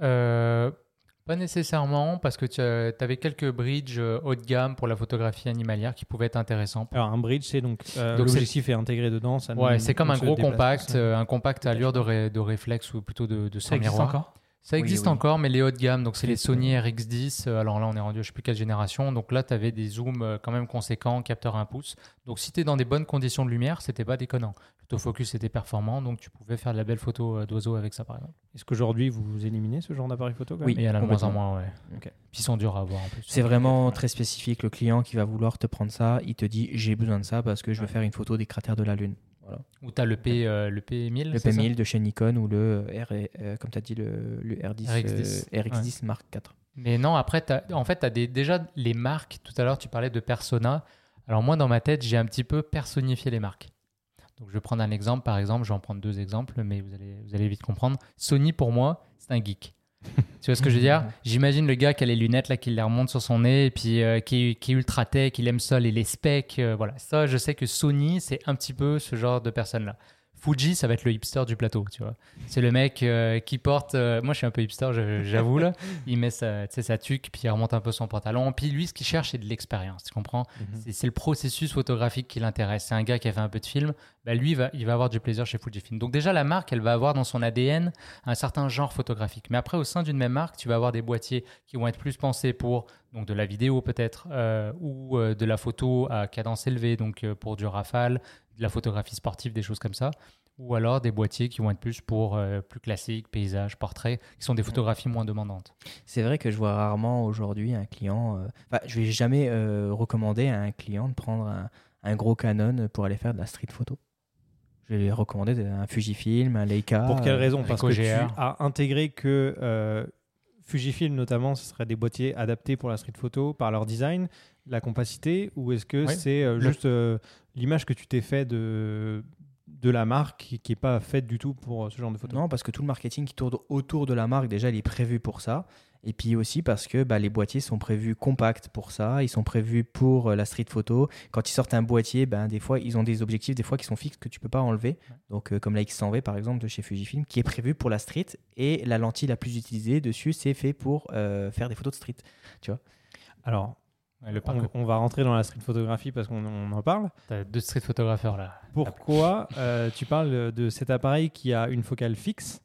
Pas nécessairement, parce que tu avais quelques bridges euh, haut de gamme pour la photographie animalière qui pouvaient être intéressants. Alors un bridge, c'est donc, euh, Donc, l'objectif est intégré dedans. Ça Ouais, c'est comme un gros compact, euh, un compact à allure de, ré- de réflexe ou plutôt de, de Ça sans existe miroir. encore? Ça existe oui. encore, mais les hauts de gamme, donc c'est les Sony RX10. euh, Alors là, on est rendu, je sais plus quelle génération. Donc là, tu avais des zooms euh, quand même conséquents, capteur 1 pouce. Donc si tu es dans des bonnes conditions de lumière, c'était pas déconnant. L'autofocus était performant, donc tu pouvais faire de la belle photo euh, d'oiseaux avec ça, par exemple. Est-ce qu'aujourd'hui vous éliminez ce genre d'appareil photo quand Oui. il y en a de moins en moins, ouais. Puis ils sont durs à avoir en plus. C'est vraiment très spécifique. Le client qui va vouloir te prendre ça, il te dit j'ai besoin de ça parce que je veux Ouais. faire une photo des cratères de la Lune. Voilà. Ou tu as le, P, euh, le P1000. Le c'est ça P1000 de chez Nikon ou le R, euh, comme tu as dit, le, le R10, RX10. euh, RX10 Mark IV. Mais non, après, en fait, tu as déjà les marques. Tout à l'heure, tu parlais de persona. Alors, moi, dans ma tête, j'ai un petit peu personnifié les marques. Donc, je vais prendre un exemple. Par exemple, je vais en prendre deux exemples, mais vous allez, vous allez vite comprendre. Sony, pour moi, c'est un geek. Tu vois ce que je veux dire J'imagine le gars qui a les lunettes, là, qui les remonte sur son nez, et puis euh, qui, est, qui est ultra tech, il aime ça, et les specs. euh, voilà, ça, je sais que Sony, c'est un petit peu ce genre de personne-là. Fuji, ça va être le hipster du plateau, tu vois. C'est le mec euh, qui porte. euh, moi, je suis un peu hipster, j'avoue, là. Il met sa, sa tuque, puis il remonte un peu son pantalon. Puis lui, ce qu'il cherche, c'est de l'expérience, tu comprends? Mhm. C'est- C'est le processus photographique qui l'intéresse. C'est un gars qui a fait un peu de film. Bah, lui, il va, il va avoir du plaisir chez Fujifilm. Donc, déjà, la marque, elle va avoir dans son ADN un certain genre photographique. Mais après, au sein d'une même marque, tu vas avoir des boîtiers qui vont être plus pensés pour donc, de la vidéo, peut-être, euh, ou de la photo à cadence élevée, donc pour du rafale, de la photographie sportive, des choses comme ça. Ou alors des boîtiers qui vont être plus pour euh, plus classique, paysage, portrait, qui sont des photographies moins demandantes. C'est vrai que je vois rarement aujourd'hui un client. euh, Enfin, je vais jamais euh, recommander à un client de prendre un, un gros Canon pour aller faire de la street photo. Je vais lui recommander un Fujifilm, un Leica. Pour quelle euh, raison? Parce que tu as intégré que euh, Fujifilm notamment, ce serait des boîtiers adaptés pour la street photo par leur design, la compacité, ou est-ce que Oui. c'est euh, juste euh, l'image que tu t'es fait de de la marque qui qui est pas faite du tout pour ce genre de photo Non, parce que tout le marketing qui tourne autour de la marque, déjà, il est prévu pour ça. Et puis aussi parce que bah, les boîtiers sont prévus compacts pour ça, ils sont prévus pour euh, la street photo. Quand ils sortent un boîtier, ben, des fois, ils ont des objectifs, des fois, qui sont fixes que tu peux pas enlever. Donc, euh, comme la X100V, par exemple, de chez Fujifilm, qui est prévu pour la street. Et la lentille la plus utilisée dessus, c'est fait pour euh, faire des photos de street. Alors, Ouais, le parc, on, on va rentrer dans la street photographie parce qu'on on en parle. t'as deux street photographeurs là. Pourquoi euh, tu parles de cet appareil qui a une focale fixe,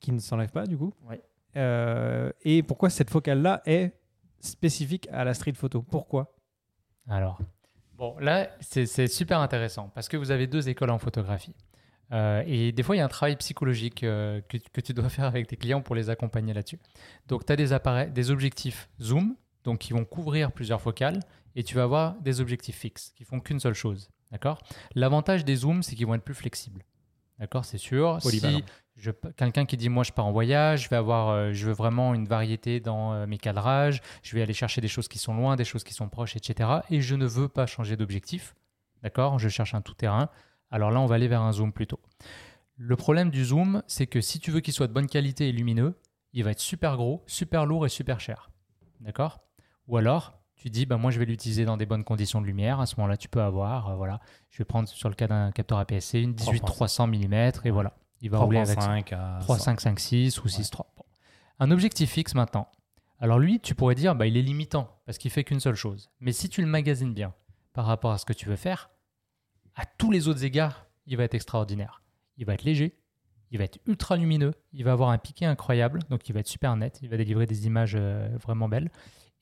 qui ne s'enlève pas du coup Ouais. Euh, Et pourquoi cette focale-là est spécifique à la street photo? Pourquoi? Alors, bon, là, c'est c'est super intéressant parce que vous avez deux écoles en photographie. Euh, et des fois, il y a un travail psychologique euh, que, que tu dois faire avec tes clients pour les accompagner là-dessus. Donc, tu as des, appareils, des objectifs zoom, donc qui vont couvrir plusieurs focales, et tu vas avoir des objectifs fixes qui font qu'une seule chose. D'accord? L'avantage des zooms, c'est qu'ils vont être plus flexibles. D'accord? C'est sûr. Si quelqu'un qui dit moi je pars en voyage, je vais avoir, euh, je veux vraiment une variété dans euh, mes cadrages, je vais aller chercher des choses qui sont loin, des choses qui sont proches, etc. Et je ne veux pas changer d'objectif. D'accord? Je cherche un tout-terrain. Alors là, on va aller vers un zoom plutôt. Le problème du zoom, c'est que si tu veux qu'il soit de bonne qualité et lumineux, il va être super gros, super lourd et super cher. D'accord? Ou alors, tu dis, bah, moi je vais l'utiliser dans des bonnes conditions de lumière. À ce moment-là, tu peux avoir, euh, voilà, je vais prendre sur le cas d'un capteur APS-C une 18-300 mm et voilà, il va rouler avec ça. 3.5 à 3, 5, 5, 6 ou 6, 3. Bon. Un objectif fixe maintenant. Alors lui, tu pourrais dire, bah, il est limitant parce qu'il fait qu'une seule chose. Mais si tu le magasines bien par rapport à ce que tu veux faire, à tous les autres égards, il va être extraordinaire. Il va être léger, il va être ultra lumineux, il va avoir un piqué incroyable, donc il va être super net, il va délivrer des images euh, vraiment belles,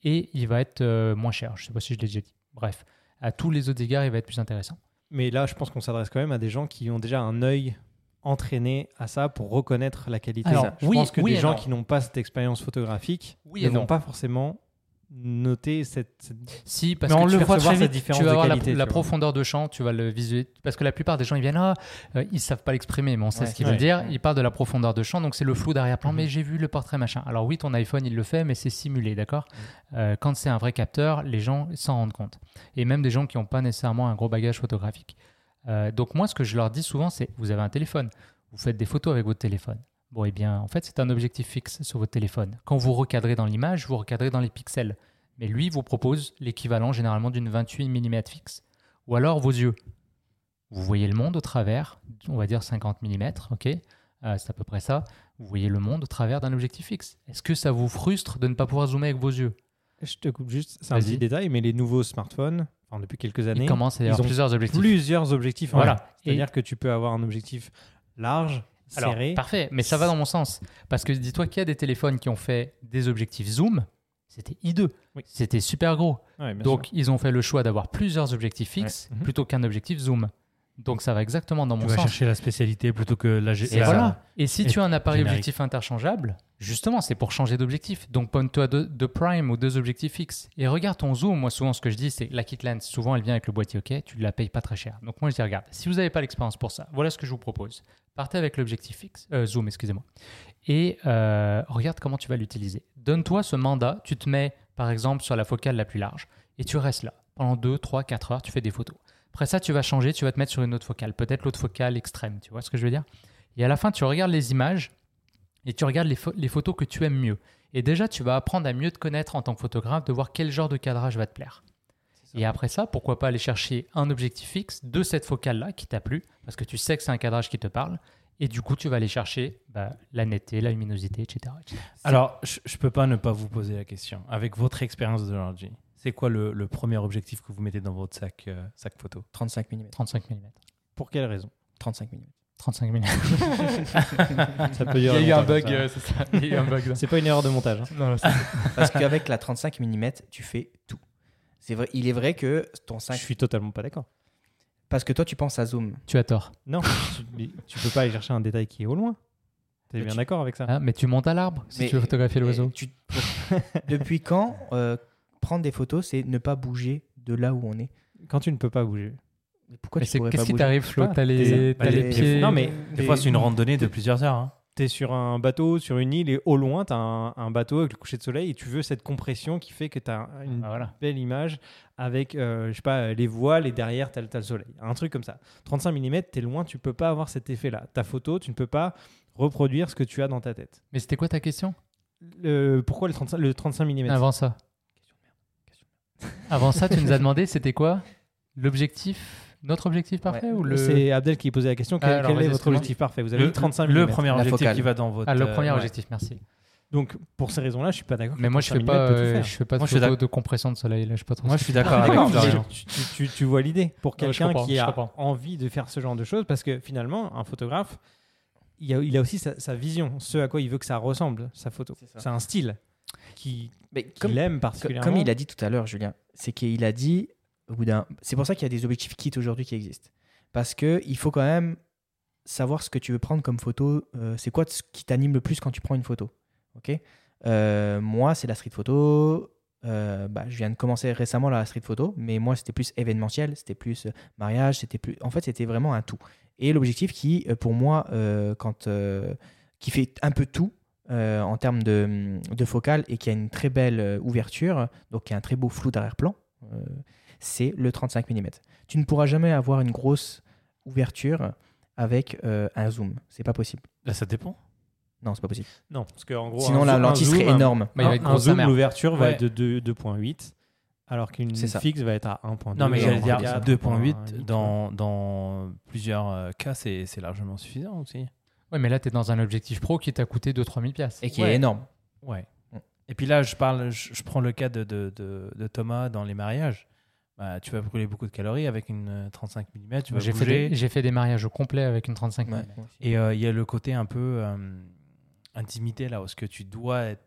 et il va être euh, moins cher. Je ne sais pas si je l'ai déjà dit. Bref, à tous les autres égards, il va être plus intéressant. Mais là, je pense qu'on s'adresse quand même à des gens qui ont déjà un œil entraîné à ça pour reconnaître la qualité. Alors, je oui- pense que oui des gens non. qui n'ont pas cette expérience photographique Oui ne vont non. pas forcément noter cette, cette- Si, parce Mais que on tu le vas voit très vite. différence Tu vas voir la- qualité, la profondeur de champ, tu vas le visualiser. Parce que la plupart des gens, ils viennent, ah, euh, ils savent pas l'exprimer, mais on sait Ouais, ce qu'ils ouais. veulent dire. Ils parlent de la profondeur de champ, donc c'est le flou d'arrière-plan. Mhm. Mais j'ai vu le portrait machin. Alors oui, ton iPhone, il le fait, mais c'est simulé, d'accord? Euh, Quand c'est un vrai capteur, les gens s'en rendent compte. Et même des gens qui n'ont pas nécessairement un gros bagage photographique. Euh, donc moi, ce que je leur dis souvent, c'est, vous avez un téléphone, vous faites des photos avec votre téléphone. Bon, eh bien, en fait, c'est un objectif fixe sur votre téléphone. Quand vous recadrez dans l'image, vous recadrez dans les pixels. Mais lui vous propose l'équivalent généralement d'une 28 mm fixe. Ou alors vos yeux. Vous voyez le monde au travers, on va dire 50 mm, ok euh, c'est à peu près ça, vous voyez le monde au travers d'un objectif fixe. Est-ce que ça vous frustre de ne pas pouvoir zoomer avec vos yeux Je te coupe juste, c'est un petit détail, mais les nouveaux smartphones, enfin, depuis quelques années, à ils avoir ont plusieurs objectifs. plusieurs objectifs. Voilà. C'est-à-dire que tu peux avoir un objectif large, Alors, serré. parfait, mais ça va dans mon sens. Parce que dis-toi qu'il y a des téléphones qui ont fait des objectifs zoom, c'était i2, Oui. c'était super gros. Ouais, Donc, sûr. ils ont fait le choix d'avoir plusieurs objectifs fixes Ouais. Mhm. plutôt qu'un objectif zoom. Donc, ça va exactement dans Tu mon vas sens. chercher la spécialité plutôt que la Et la- voilà. Et si et tu as un appareil générique. objectif interchangeable, justement, c'est pour changer d'objectif. Donc, ponne-toi deux, deux prime ou deux objectifs fixes. Et regarde ton zoom. Moi, souvent, ce que je dis, c'est la kit lens. Souvent, elle vient avec le boîtier OK. Tu ne la payes pas très cher. Donc, moi, je dis, regarde, si vous n'avez pas l'expérience pour ça, voilà ce que je vous propose. Partez avec l'objectif fixe, euh, zoom, excusez-moi. Et euh, regarde comment tu vas l'utiliser. Donne-toi ce mandat. Tu te mets, par exemple, sur la focale la plus large. Et tu restes là. Pendant 2, 3, 4 heures, tu fais des photos. Après ça, tu vas changer, tu vas te mettre sur une autre focale, peut-être l'autre focale extrême, tu vois ce que je veux dire? Et à la fin, tu regardes les images et tu regardes les, pho- les photos que tu aimes mieux. Et déjà, tu vas apprendre à mieux te connaître en tant que photographe, de voir quel genre de cadrage va te plaire. Et après ça, pourquoi pas aller chercher un objectif fixe de cette focale-là qui t'a plu, parce que tu sais que c'est un cadrage qui te parle. Et du coup, tu vas aller chercher bah, la netteté, la luminosité, etc. etc. Alors, je, je peux pas ne pas vous poser la question. Avec votre expérience d'aujourd'hui, c'est quoi le, le premier objectif que vous mettez dans votre sac, euh, sac photo 35 mm. 35 mm. Pour quelle raison 35 mm. 35 mm. Ça peut Il y a eu un bug, euh, c'est ça. Il y a eu un bug. là. C'est pas une erreur de montage. hein. Non, Parce qu'avec la 35 mm, tu fais tout. C'est vrai, il est vrai que ton Je 5. suis totalement pas d'accord. Parce que toi, tu penses à zoom. tu as tort. Non, tu, peux pas aller chercher un détail qui est au loin. T'es bien tu- d'accord avec ça Ah, mais tu montes à l'arbre si Mais- tu veux photographier l'oiseau. Tu- Depuis quand euh, prendre des photos, c'est ne pas bouger de là où on est Quand tu ne peux pas bouger. Mais Pourquoi Mais tu qu'est-ce pas qui bouger? t'arrive, Flo? T'as les, Bah, t'as des- les pieds? Non, mais Des fois, c'est une randonnée de plusieurs heures. hein. tu es sur un bateau, sur une île, et au loin, tu as un, un bateau avec le coucher de soleil, et tu veux cette compression qui fait que tu as une Ah, voilà. belle image avec, euh, je sais pas, les voiles, et derrière, tu as, le soleil. Un truc comme ça. 35 mm, tu es loin, tu peux pas avoir cet effet-là. Ta photo, tu ne peux pas reproduire ce que tu as dans ta tête. Mais c'était quoi ta question? Le- pourquoi le 35, le 35 mm Avant ça. Avant ça, tu nous as demandé c'était quoi l'objectif, notre objectif parfait Ouais. ou le C'est Abdel qui posait la question. Quel, Ah, alors, quel est votre objectif parfait? Vous avez Le, dit 35 mm. le premier objectif qui va dans votre. Ah, le euh, premier ouais. objectif, merci. Donc, pour ces raisons-là, je suis pas d'accord. Mais moi, je 35 fais pas, euh, je fais pas de Moi, je suis de compression de soleil. Là, je pas trop. Moi, je suis d'accord avec Florian. tu, tu- tu- tu vois l'idée pour quelqu'un qui a envie de faire ce genre de choses, parce que finalement, un photographe, il a, il a aussi sa, sa vision, ce à quoi il veut que ça ressemble, sa photo. C'est un style qui Mais qu'il comme, particulièrement. comme il a dit tout à l'heure, Julien, c'est qu'il a dit au bout d'un. C'est pour ça qu'il y a des objectifs kits aujourd'hui qui existent. Parce que il faut quand même savoir ce que tu veux prendre comme photo. euh, c'est quoi ce qui t'anime le plus quand tu prends une photo Ok? Euh, Moi, c'est la street photo. Euh, bah, je viens de commencer récemment la street photo, mais moi, c'était plus événementiel, c'était plus mariage, c'était plus. En fait, c'était vraiment un tout. Et l'objectif qui, pour moi, quand qui fait un peu tout, euh, en termes de, de focale et qui a une très belle euh, ouverture, donc qui a un très beau flou d'arrière-plan, euh, c'est le 35 mm. Tu ne pourras jamais avoir une grosse ouverture avec euh, un zoom. C'est pas possible. Bah, ça dépend. Non, c'est pas possible. Non, parce qu'en gros, Sinon, la lentille zoom, serait un- énorme. Bah, un zoom, l'ouverture va être de 2 2.8, alors qu'une fixe va être à 1.2. Non, mais j'allais dire 1.4, 2.8 1.8, dans, dans plusieurs cas, c'est c'est largement suffisant aussi. Ouais, mais là, tu es dans un objectif pro qui t'a coûté 2-3 000 piastres. Et qui Ouais. est énorme. Ouais. Mm. Et puis là, je parle, je, je prends le cas de, de, de, de Thomas dans les mariages. Bah, tu vas brûler beaucoup de calories avec une euh, 35 mm. Tu vas J'ai fait, des, j'ai fait des mariages au complet avec une 35 mm. Ouais. Et euh, il y a le côté un peu euh, intimité là, où ce que tu dois être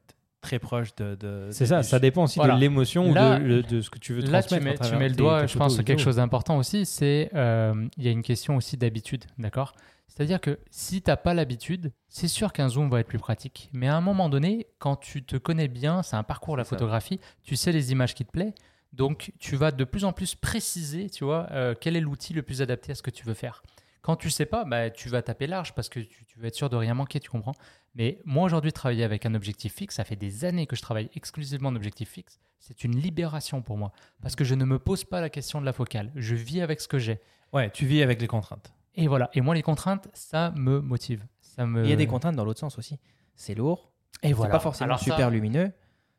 très proche de. de C'est ça, du- ça dépend aussi Voilà. de l'émotion ou Là- de, le- de ce que tu veux Là, tu transmettre. mets, à tu mets le doigt, je pense, quelque chose d'important aussi, c'est euh, il y a une question aussi d'habitude, d'accord? C'est-à-dire que si tu n'as pas l'habitude, c'est sûr qu'un zoom va être plus pratique. Mais à un moment donné, quand tu te connais bien, c'est un parcours la ça. photographie, tu sais les images qui te plaisent, donc tu vas de plus en plus préciser, tu vois, euh, quel est l'outil le plus adapté à ce que tu veux faire. Quand tu sais pas, bah, tu vas taper large parce que tu, tu veux être sûr de rien manquer, tu comprends Mais moi aujourd'hui, travailler avec un objectif fixe, ça fait des années que je travaille exclusivement en objectif fixe. C'est une libération pour moi parce que je ne me pose pas la question de la focale. Je vis avec ce que j'ai. Ouais, tu vis avec les contraintes. Et voilà. Et moi, les contraintes, ça me motive. Ça me... Il y a des contraintes dans l'autre sens aussi. C'est lourd. Et C'est voilà. pas forcément Alors ça- super lumineux.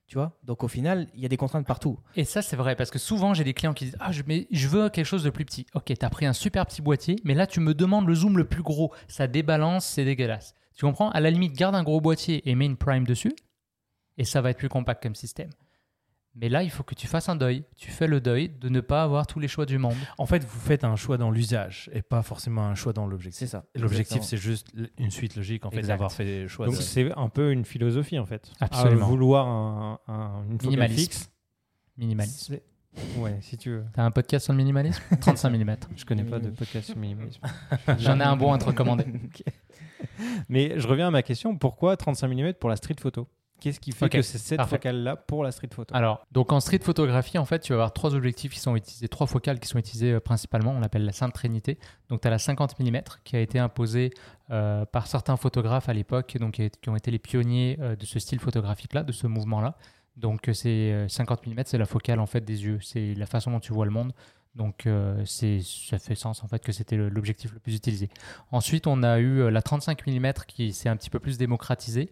Tu vois Donc au final, il y a des contraintes partout. Et ça, c'est vrai, parce que souvent, j'ai des clients qui disent Ah, mais je veux quelque chose de plus petit. Ok, t'as pris un super petit boîtier, mais là, tu me demandes le zoom le plus gros. Ça débalance, c'est dégueulasse. Tu comprends? À la limite, garde un gros boîtier et mets une prime dessus, et ça va être plus compact comme système. Mais là, il faut que tu fasses un deuil. Tu fais le deuil de ne pas avoir tous les choix du monde. En fait, vous faites un choix dans l'usage et pas forcément un choix dans l'objectif. C'est ça. L'objectif, c'est juste une suite logique en fait d'avoir fait le choix. Donc de- c'est un peu une philosophie en fait. Absolument. À vouloir un, un- une Minimalisme. fixe. Minimalisme. Ouais, si tu veux. T'as un podcast sur le minimalisme? 35 mm. Je connais pas de podcast sur minimalisme. J'en ai un bon à te recommander. Mais je reviens à ma question. Pourquoi 35 mm pour la street photo? Qu'est-ce qui fait que c'est cette parfait. focale-là pour la street photo Alors, donc en street photographie, en fait, tu vas avoir trois objectifs qui sont utilisés, trois focales qui sont utilisées euh, principalement. On l'appelle la Sainte Trinité. Donc, tu as la 50 mm qui a été imposée euh, par certains photographes à l'époque, donc qui ont été les pionniers euh, de ce style photographique-là, de ce mouvement-là. Donc, c'est euh, 50 mm, c'est la focale en fait des yeux, c'est la façon dont tu vois le monde. Donc, euh, c'est ça fait sens en fait que c'était le- l'objectif le plus utilisé. Ensuite, on a eu la 35 mm qui s'est un petit peu plus démocratisée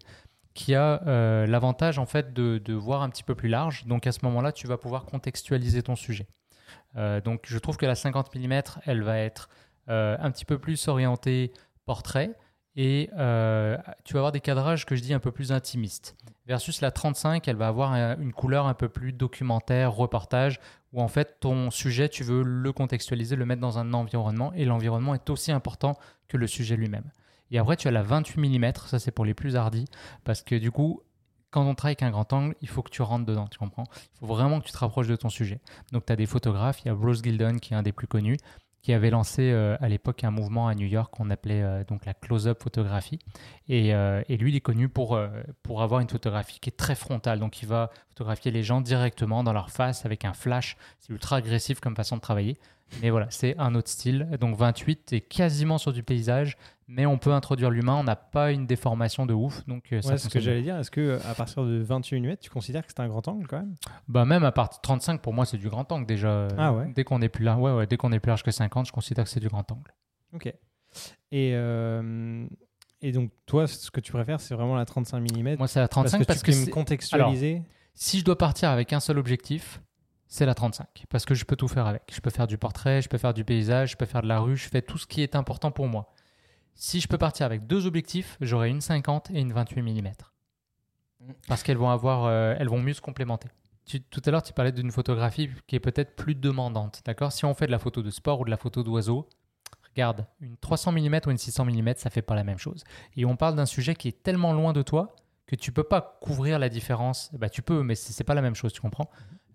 qui a euh, l'avantage en fait de, voir un petit peu plus large. Donc à ce moment-là, tu vas pouvoir contextualiser ton sujet. Euh, donc je trouve que la 50 mm, elle va être euh, un petit peu plus orientée portrait et tu vas avoir des cadrages que je dis un peu plus intimistes. Versus la 35, elle va avoir un- une couleur un peu plus documentaire, reportage, où en fait ton sujet, tu veux le contextualiser, le mettre dans un environnement et l'environnement est aussi important que le sujet lui-même. Et après, tu as la 28 mm, ça c'est pour les plus hardis, parce que du coup, quand on travaille avec un grand angle, il faut que tu rentres dedans, tu comprends? Il faut vraiment que tu te rapproches de ton sujet. Donc, tu as des photographes, il y a Bruce Gildon qui est un des plus connus, qui avait lancé euh, à l'époque un mouvement à New York qu'on appelait euh, donc la close-up photographie. Et, euh, et lui, il est connu pour, pour avoir une photographie qui est très frontale. Donc, il va photographier les gens directement dans leur face avec un flash. C'est ultra agressif comme façon de travailler. Mais voilà, c'est un autre style. Donc 28 est quasiment sur du paysage, mais on peut introduire l'humain. On n'a pas une déformation de ouf. Donc euh, Ouais, c'est ce que j'allais dire. Est-ce que à partir de 28 mm, tu considères que c'est un grand angle quand même? Bah même à partir de 35, pour moi, c'est du grand angle déjà. Ah ouais Dès qu'on est plus là, ouais, ouais, dès qu'on est plus large que 50, je considère que c'est du grand angle. Ok. Et, euh, et donc, toi, ce que tu préfères, c'est vraiment la 35 mm Moi, c'est la 35 parce tu que, peux me c'est- contextualiser? si je dois partir avec un seul objectif, c'est la 35 parce que je peux tout faire avec. Je peux faire du portrait, je peux faire du paysage, je peux faire de la rue, je fais tout ce qui est important pour moi. Si je peux partir avec deux objectifs, j'aurai une 50 et une 28 mm. Parce qu'elles vont avoir, euh, elles vont mieux se complémenter. Tu- tout à l'heure, tu parlais d'une photographie qui est peut-être plus demandante. D'accord? Si on fait de la photo de sport ou de la photo d'oiseau, regarde, une 300 mm ou une 600 mm, ça fait pas la même chose. Et on parle d'un sujet qui est tellement loin de toi que tu peux pas couvrir la différence. Bah, tu peux, mais c'est c'est pas la même chose, tu comprends?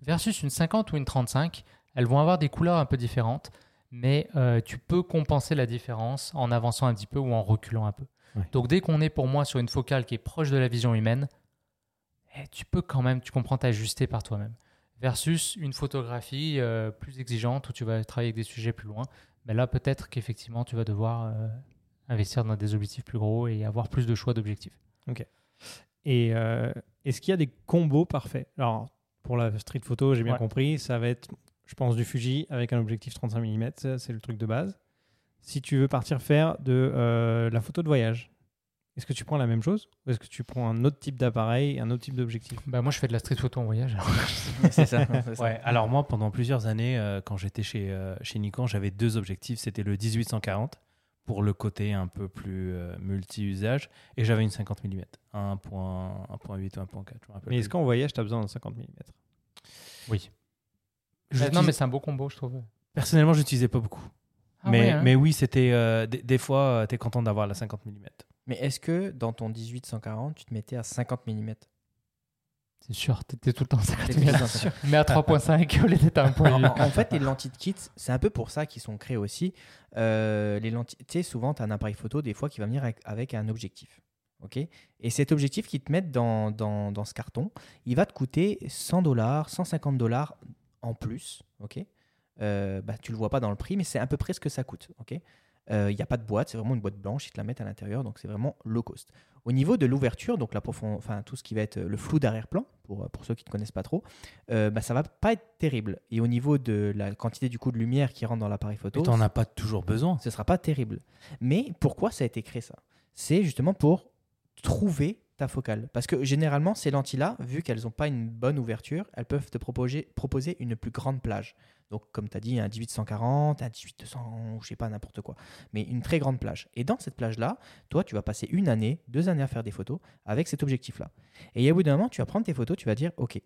Versus une 50 ou une 35, elles vont avoir des couleurs un peu différentes, mais euh, tu peux compenser la différence en avançant un petit peu ou en reculant un peu. Donc dès qu'on est pour moi sur une focale qui est proche de la vision humaine, eh, tu peux quand même, tu comprends, t'ajuster par toi-même. Versus une photographie euh, plus exigeante où tu vas travailler avec des sujets plus loin, mais là peut-être qu'effectivement tu vas devoir euh, investir dans des objectifs plus gros et avoir plus de choix d'objectifs. Et euh, est-ce qu'il y a des combos parfaits? Alors, pour la street photo, j'ai bien Ouais. compris, ça va être, je pense, du Fuji avec un objectif 35 mm, c'est le truc de base. Si tu veux partir faire de euh, la photo de voyage, est-ce que tu prends la même chose ou est-ce que tu prends un autre type d'appareil, un autre type d'objectif? Bah, moi je fais de la street photo en voyage. alors. c'est ça. c'est ça. Ouais, alors moi, pendant plusieurs années, euh, quand j'étais chez, euh, chez Nikon, j'avais deux objectifs. C'était le 1840 pour le côté un peu plus euh, multi-usage et j'avais une 50 mm, 1.8 ou 1.4. je me rappelle Mais est-ce qu'en voyage, tu as besoin d'un 50 mm Oui. Je non, mais c'est un beau combo, je trouve. Personnellement, je n'utilisais pas beaucoup. Ah mais, ouais, hein. mais oui, c'était euh, des, des fois, tu es content d'avoir la 50 mm. Mais est-ce que dans ton 18-140, tu te mettais à 50 mm C'est sûr, t'étais tout le temps 50 T'étais 000. tout le temps Mais à 3.5 au lieu d'être à en, 1.8. en- fait, les lentilles de kit, c'est un peu pour ça qu'ils sont créés aussi. Euh, les lentilles, tu sais, souvent, tu as un appareil photo des fois qui va venir avec, avec un objectif. ok? Et cet objectif qu'ils te mettent dans, dans, dans ce carton, il va te coûter 100 dollars, 150 dollars en plus. ok? Euh, bah, tu le vois pas dans le prix, mais c'est à peu près ce que ça coûte. ok? Euh, Il n'y a pas de boîte, c'est vraiment une boîte blanche, ils te la mettent à l'intérieur, donc c'est vraiment low cost. Au niveau de l'ouverture, donc la profond- enfin, tout ce qui va être le flou d'arrière-plan, pour, pour ceux qui ne connaissent pas trop, euh, bah, ça va pas être terrible. Et au niveau de la quantité du coup de lumière qui rentre dans l'appareil photo, tu n'en as pas toujours besoin. ce sera pas terrible. Mais pourquoi ça a été créé ça? C'est justement pour trouver ta focale. Parce que généralement, ces lentilles-là, vu qu'elles n'ont pas une bonne ouverture, elles peuvent te proposer, proposer une plus grande plage. Donc, comme tu as dit, un 1840, un 1800, ou je sais pas, n'importe quoi. Mais une très grande plage. Et dans cette plage-là, toi, tu vas passer une année, deux années à faire des photos avec cet objectif-là. Et au bout d'un moment, tu vas prendre tes photos, tu vas dire, OK,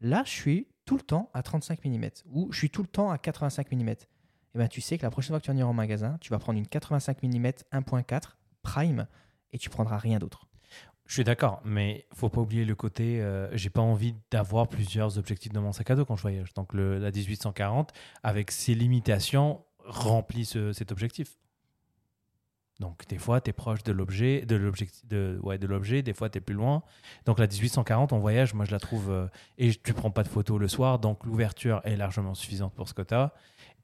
là, je suis tout le temps à 35 mm, ou je suis tout le temps à 85 mm. Et ben, tu sais que la prochaine fois que tu vas venir en magasin, tu vas prendre une 85 mm 1.4 prime et tu prendras rien d'autre. Je suis d'accord, mais faut pas oublier le côté. euh, j'ai pas envie d'avoir plusieurs objectifs dans mon sac à dos quand je voyage. Donc le, la 1840, avec ses limitations, remplit ce- cet objectif. Donc des fois, tu es proche de l'objet, de l'objectif, de, ouais, de l'objet. Des fois, tu es plus loin. Donc la 1840 en voyage, moi je la trouve euh, et tu prends pas de photos le soir, donc l'ouverture est largement suffisante pour ce que tu as.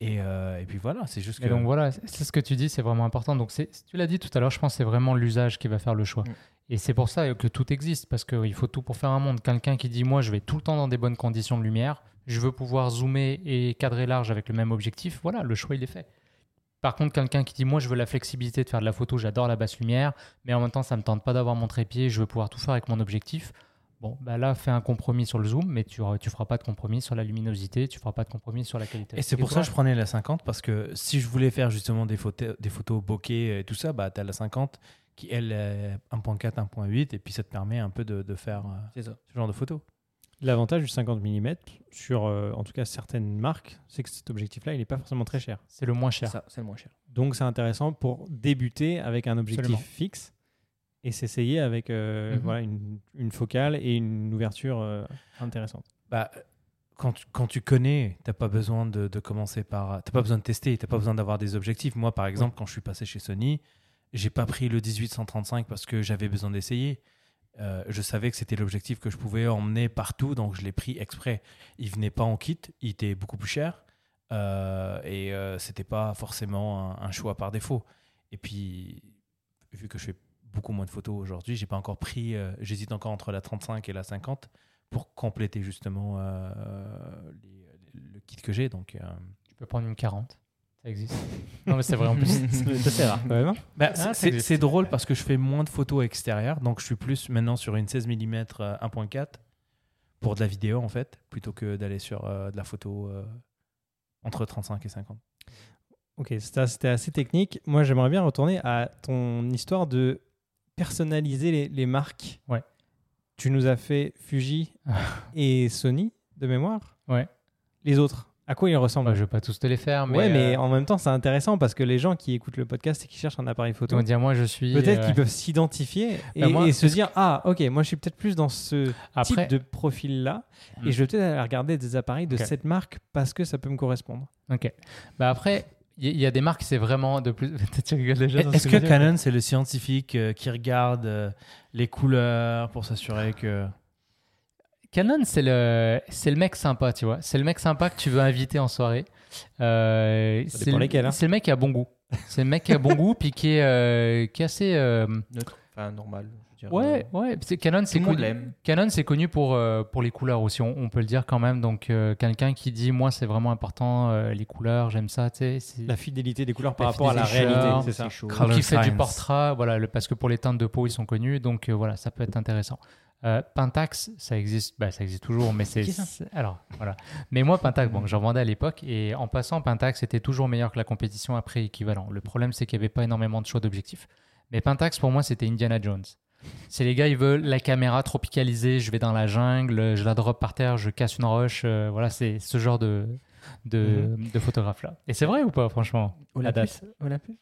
Et, euh, et puis voilà, c'est juste que. Et donc voilà, c'est ce que tu dis, c'est vraiment important. Donc tu l'as dit tout à l'heure, je pense que c'est vraiment l'usage qui va faire le choix. Mm. Et c'est pour ça que tout existe, parce qu'il faut tout pour faire un monde. Quelqu'un qui dit, moi, je vais tout le temps dans des bonnes conditions de lumière, je veux pouvoir zoomer et cadrer large avec le même objectif, voilà, le choix, il est fait. Par contre, quelqu'un qui dit, moi, je veux la flexibilité de faire de la photo, j'adore la basse lumière, mais en même temps, ça me tente pas d'avoir mon trépied, je veux pouvoir tout faire avec mon objectif. Bon, bah là, fais un compromis sur le zoom, mais tu ne feras pas de compromis sur la luminosité, tu feras pas de compromis sur la qualité. Et c'est pour ça que je prenais la 50 parce que si je voulais faire justement des photos, des photos bokeh et tout ça, bah, tu as la 50 qui elle est 1.4, 1.8 et puis ça te permet un peu de, de faire euh, ça. ce genre de photos. L'avantage du 50 mm sur, euh, en tout cas, certaines marques, c'est que cet objectif-là, il n'est pas forcément très cher. C'est le moins cher. Ça, c'est le moins cher. Donc, c'est intéressant pour débuter avec un objectif Absolument. fixe et s'essayer avec euh, Mhm. voilà, une, une focale et une ouverture euh, intéressante. Bah, quand, tu, quand tu connais, tu pas besoin de, de commencer par. Tu pas besoin de tester, tu pas besoin d'avoir des objectifs. Moi, par exemple, quand je suis passé chez Sony, j'ai pas pris le 1835 parce que j'avais besoin d'essayer. Euh, je savais que c'était l'objectif que je pouvais emmener partout, donc je l'ai pris exprès. Il venait pas en kit, il était beaucoup plus cher euh, et euh, c'était pas forcément un, choix par défaut. Et puis, vu que je fais beaucoup moins de photos aujourd'hui, j'ai pas encore pris. euh, J'hésite encore entre la 35 et la 50 pour compléter justement le kit que j'ai. Donc, Tu peux prendre une 40. Ça existe. non, mais c'est vrai en plus. C'est rare quand même. bah, Ah, c'est- drôle parce que je fais moins de photos extérieures, donc je suis plus maintenant sur une 16 mm 1.4 pour de la vidéo en fait, plutôt que d'aller sur euh, de la photo euh, entre 35 et 50. Ok, c'était c'était assez technique. Moi, j'aimerais bien retourner à ton histoire de personnaliser les, les marques. Ouais. Tu nous as fait Fuji et Sony de mémoire. Ouais. Les autres, à quoi ils ressemblent? Bah, je vais pas tous te les faire, mais. Ouais, mais euh, en même temps, c'est intéressant parce que les gens qui écoutent le podcast et qui cherchent un appareil photo, on va dire, moi, je suis. peut-être euh, qu'ils peuvent s'identifier et, Bah, moi, et se dire Ah, ok, moi je suis peut-être plus dans ce Après, type de profil-là Hmm. et je vais peut-être aller regarder des appareils de cette marque parce que ça peut me correspondre. ok. Bah après, il y, il a des marques, c'est vraiment de plus. Est-ce que Canon c'est le scientifique euh, qui regarde les couleurs pour s'assurer que Canon, c'est le, c'est le mec sympa, tu vois. C'est le mec sympa que tu veux inviter en soirée. Euh, c'est le- lesquels, hein. C'est le mec qui a bon goût. C'est le mec qui a bon goût, puis qui est, euh, qui est assez. euh, Neutre. Enfin, normal. je Ouais, ouais. c'est- Canon, c'est connu. Canon, c'est connu pour, euh, pour les couleurs aussi, on, on peut le dire quand même. Donc, euh, quelqu'un qui dit, moi, c'est vraiment important, euh, les couleurs, j'aime ça, tu sais. La fidélité des couleurs par La rapport à la réalité, c'est c'est ça. qui fait du portrait, voilà, le- parce que pour les teintes de peau, ils sont connus, donc euh, voilà, ça peut être intéressant. Euh, Pentax, ça existe, bah, ça existe toujours, mais c'est alors voilà. Mais moi, Pentax, bon, j'en vendais à l'époque et en passant, Pentax était toujours meilleur que la compétition prix équivalent. Le problème, c'est qu'il n'y avait pas énormément de choix d'objectifs. Mais Pentax, pour moi, c'était Indiana Jones. C'est les gars, ils veulent la caméra tropicalisée, je vais dans la jungle, je la drop par terre, je casse une roche, euh, voilà, c'est ce genre de de, de photographe là. Et c'est vrai ou pas, franchement à date Olympus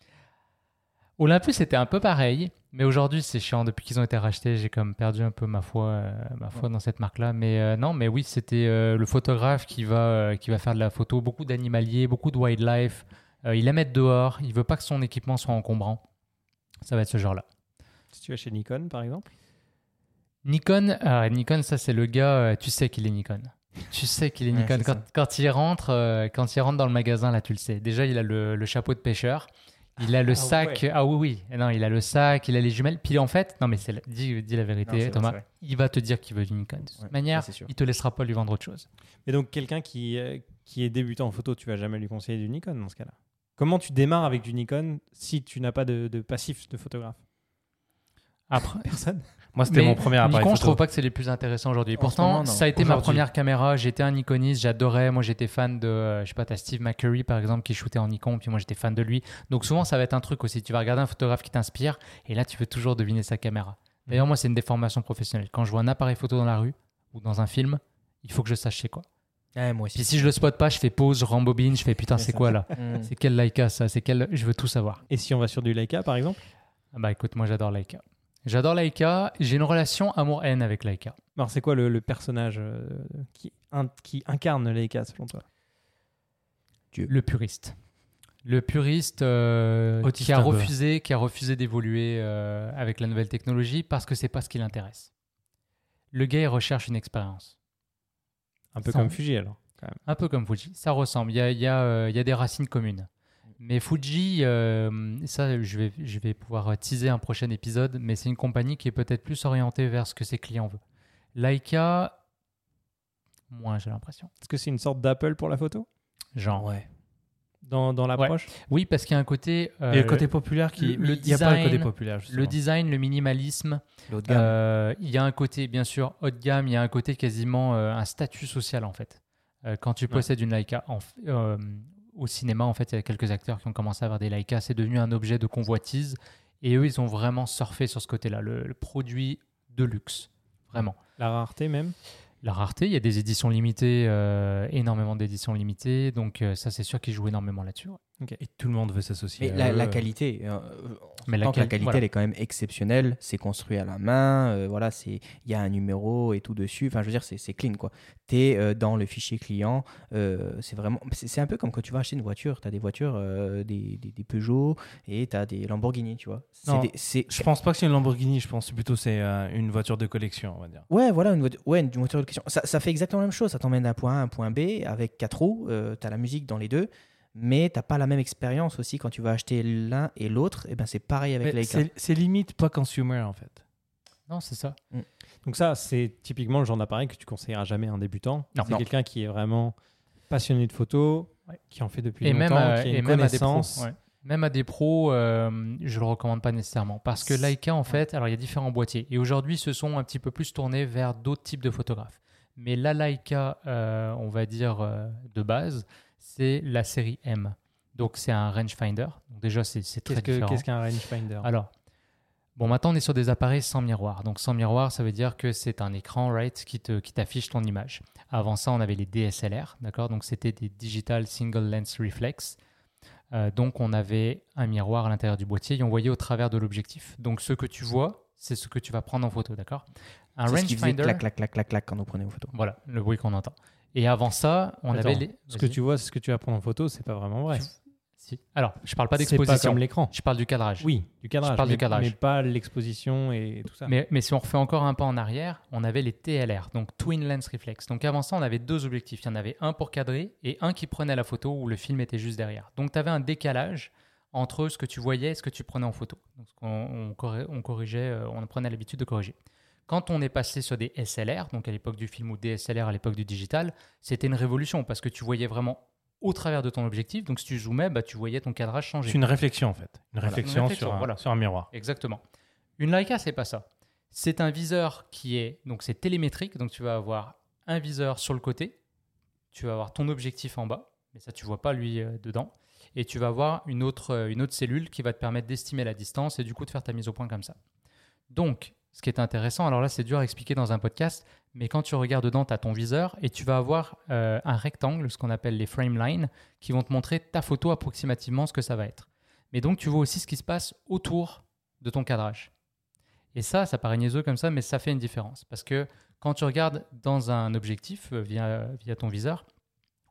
Olympus c'était un peu pareil, mais aujourd'hui c'est chiant. Depuis qu'ils ont été rachetés, j'ai comme perdu un peu ma foi, euh, ma foi dans cette marque-là. Mais euh, non, mais oui, c'était euh, le photographe qui va, qui va faire de la photo, beaucoup d'animaliers, beaucoup de wildlife. Il aime être dehors, il veut pas que son équipement soit encombrant. Ça va être ce genre-là. Si tu vas chez Nikon, par exemple. Nikon, ah, Nikon, ça c'est le gars, tu sais qu'il est Nikon. Tu sais qu'il est Ouais, Nikon. Quand, il rentre, quand il rentre dans le magasin, là, tu le sais. Déjà, il a le, le chapeau de pêcheur. Il a le Ah sac. ouais. Ah oui, oui. Et Non, il a le sac, il a les jumelles. Puis en fait, non, mais c'est la- dis, dis la vérité, vrai, Thomas. Il va te dire qu'il veut du Nikon. De toute Ouais, manière, ça, il te laissera pas lui vendre autre chose. Et donc, quelqu'un qui, euh, qui est débutant en photo, tu vas jamais lui conseiller du Nikon dans ce cas-là? Comment tu démarres avec du Nikon si tu n'as pas de, de passif de photographe? Après, Personne? Moi, c'était mon premier appareil Nikon, je photo. trouve pas que c'est les plus intéressants aujourd'hui. Pourtant, moment, ça a été ma première caméra. J'étais un Nikoniste, j'adorais. Moi, j'étais fan de, euh, je sais pas, t'as Steve McCurry par exemple qui shootait en Nikon, puis moi j'étais fan de lui. Donc souvent, ça va être un truc aussi. Tu vas regarder un photographe qui t'inspire, et là, tu veux toujours deviner sa caméra. D'ailleurs, moi, c'est une déformation professionnelle. Quand je vois un appareil photo dans la rue ou dans un film, il faut que je sache c'est quoi. Ouais, moi aussi. Puis si je le spot pas, je fais pause, je rembobine, je fais putain, C'est quoi là Mm. C'est quel Leica ça? C'est quel Je veux tout savoir. Et si on va sur du Leica, par exemple? Ah bah écoute, moi j'adore Leica. J'adore Leica. J'ai une relation amour-haine avec Leica. Alors, c'est quoi le, le personnage euh, qui, in- qui incarne Leica, selon toi? Le puriste. Le puriste euh, qui a refusé, qui a refusé d'évoluer euh, avec la nouvelle technologie parce que c'est pas ce qui l'intéresse. Le gars il recherche une expérience. Un peu comme Fuji, alors. Un peu comme Fuji. Ça ressemble. Il y a, il y a, euh, il y a des racines communes. Mais Fuji, euh, ça, je vais, je vais pouvoir teaser un prochain épisode, mais c'est une compagnie qui est peut-être plus orientée vers ce que ses clients veulent. Leica, moins, j'ai l'impression. Est-ce que c'est une sorte d'Apple pour la photo? Genre. Ouais. dans, dans l'approche? Oui, parce qu'il y a un côté. euh, Et le côté populaire qui. le Il n'y a pas le côté design, populaire, justement. le design, le minimalisme, Le haut de gamme. Euh, il y a un côté, bien sûr, haut de gamme, il y a un côté quasiment euh, un statut social en fait. Quand tu possèdes une Leica en euh, au cinéma, en fait, il y a quelques acteurs qui ont commencé à avoir des Leica, c'est devenu un objet de convoitise. Et eux, ils ont vraiment surfé sur ce côté-là, le, le produit de luxe, vraiment. La rareté même? La rareté, il y a des éditions limitées, euh, énormément d'éditions limitées, donc euh, ça, c'est sûr qu'ils jouent énormément là-dessus. Et tout le monde veut s'associer. Mais à la, eux. la qualité, euh, Mais que la quali- qualité voilà. elle est quand même exceptionnelle, c'est construit à la main, euh, voilà, c'est il y a un numéro et tout dessus. Enfin, je veux dire, c'est clean quoi. Tu es dans le fichier client, euh, c'est vraiment, c'est un peu comme quand tu vas acheter une voiture. Tu as des voitures, euh, des, des, des Peugeot et tu as des Lamborghini, tu vois. Non, des- Je pense pas que c'est une Lamborghini, je pense plutôt que c'est euh, une voiture de collection, on va dire. Ouais, voilà, une voiture, ouais, une voiture de question. Ça, ça fait exactement la même chose. Ça t'emmène d'un point A à un point B avec quatre roues. tu as la musique dans les deux, mais t'as pas la même expérience aussi quand tu vas acheter l'un et l'autre. Et ben c'est pareil avec Leica. C'est limite pas consumer en fait. Non, c'est ça. Donc ça, c'est typiquement le genre d'appareil que tu conseilleras jamais à un débutant. C'est quelqu'un qui est vraiment passionné de photo, Ouais. qui en fait depuis et même, longtemps, à, qui a et une même à des pros. ouais. Même à des pros, euh, je le recommande pas nécessairement. Parce que Leica, en fait, alors il y a différents boîtiers. Et aujourd'hui, ils se sont un petit peu plus tournés vers d'autres types de photographes. Mais la Leica, euh, on va dire, euh, de base, c'est la série M. Donc c'est un rangefinder. Donc déjà, c'est très différent. qu'est-ce qu'un rangefinder? Alors, bon, maintenant on est sur des appareils sans miroir. Donc sans miroir, ça veut dire que c'est un écran, right, qui te- qui t'affiche ton image. Avant ça, on avait les DSLR, d'accord? Donc c'était des Digital Single Lens Reflex. Euh, donc on avait un miroir à l'intérieur du boîtier et on voyait au travers de l'objectif. Donc ce que tu vois, c'est ce que tu vas prendre en photo, d'accord? Un rangefinder, clac, clac, clac, clac, clac quand on prenait aux photos. voilà, le bruit qu'on entend. Et avant ça, on Attends, avait les. Ce que tu vois, c'est ce que tu vas prendre en photo, c'est pas vraiment vrai. Si. Alors, je parle pas C'est pas d'exposition. comme l'écran. Je parle du cadrage. Oui, du cadrage. Je parle du mais, cadrage. mais pas l'exposition et tout ça. Mais, mais si on refait encore un pas en arrière, on avait les TLR, donc Twin Lens Reflex. Donc avant ça, on avait deux objectifs. Il y en avait un pour cadrer et un qui prenait la photo où le film était juste derrière. Donc tu avais un décalage entre ce que tu voyais et ce que tu prenais en photo. Donc on corrigeait, euh, on prenait l'habitude de corriger. Quand on est passé sur des SLR, donc à l'époque du film ou DSLR à l'époque du digital, c'était une révolution parce que tu voyais vraiment au travers de ton objectif. Donc si tu zoomais, bah, tu voyais ton cadrage changer. C'est une réflexion en fait. Une Voilà. réflexion, Une réflexion, sur, un, voilà. sur un miroir. Exactement. Une Leica, c'est pas ça. C'est un viseur qui est donc c'est télémétrique, donc tu vas avoir un viseur sur le côté, tu vas avoir ton objectif en bas, mais ça tu vois pas lui euh, dedans, et tu vas avoir une autre euh, une autre cellule qui va te permettre d'estimer la distance et du coup de faire ta mise au point comme ça. Donc, ce qui est intéressant, alors là c'est dur à expliquer dans un podcast, mais quand tu regardes dedans, tu as ton viseur et tu vas avoir euh, un rectangle, ce qu'on appelle les frame lines, qui vont te montrer ta photo approximativement ce que ça va être. Mais donc tu vois aussi ce qui se passe autour de ton cadrage. Et ça, ça paraît niaiseux comme ça, mais ça fait une différence. Parce que quand tu regardes dans un objectif euh, via, ton viseur,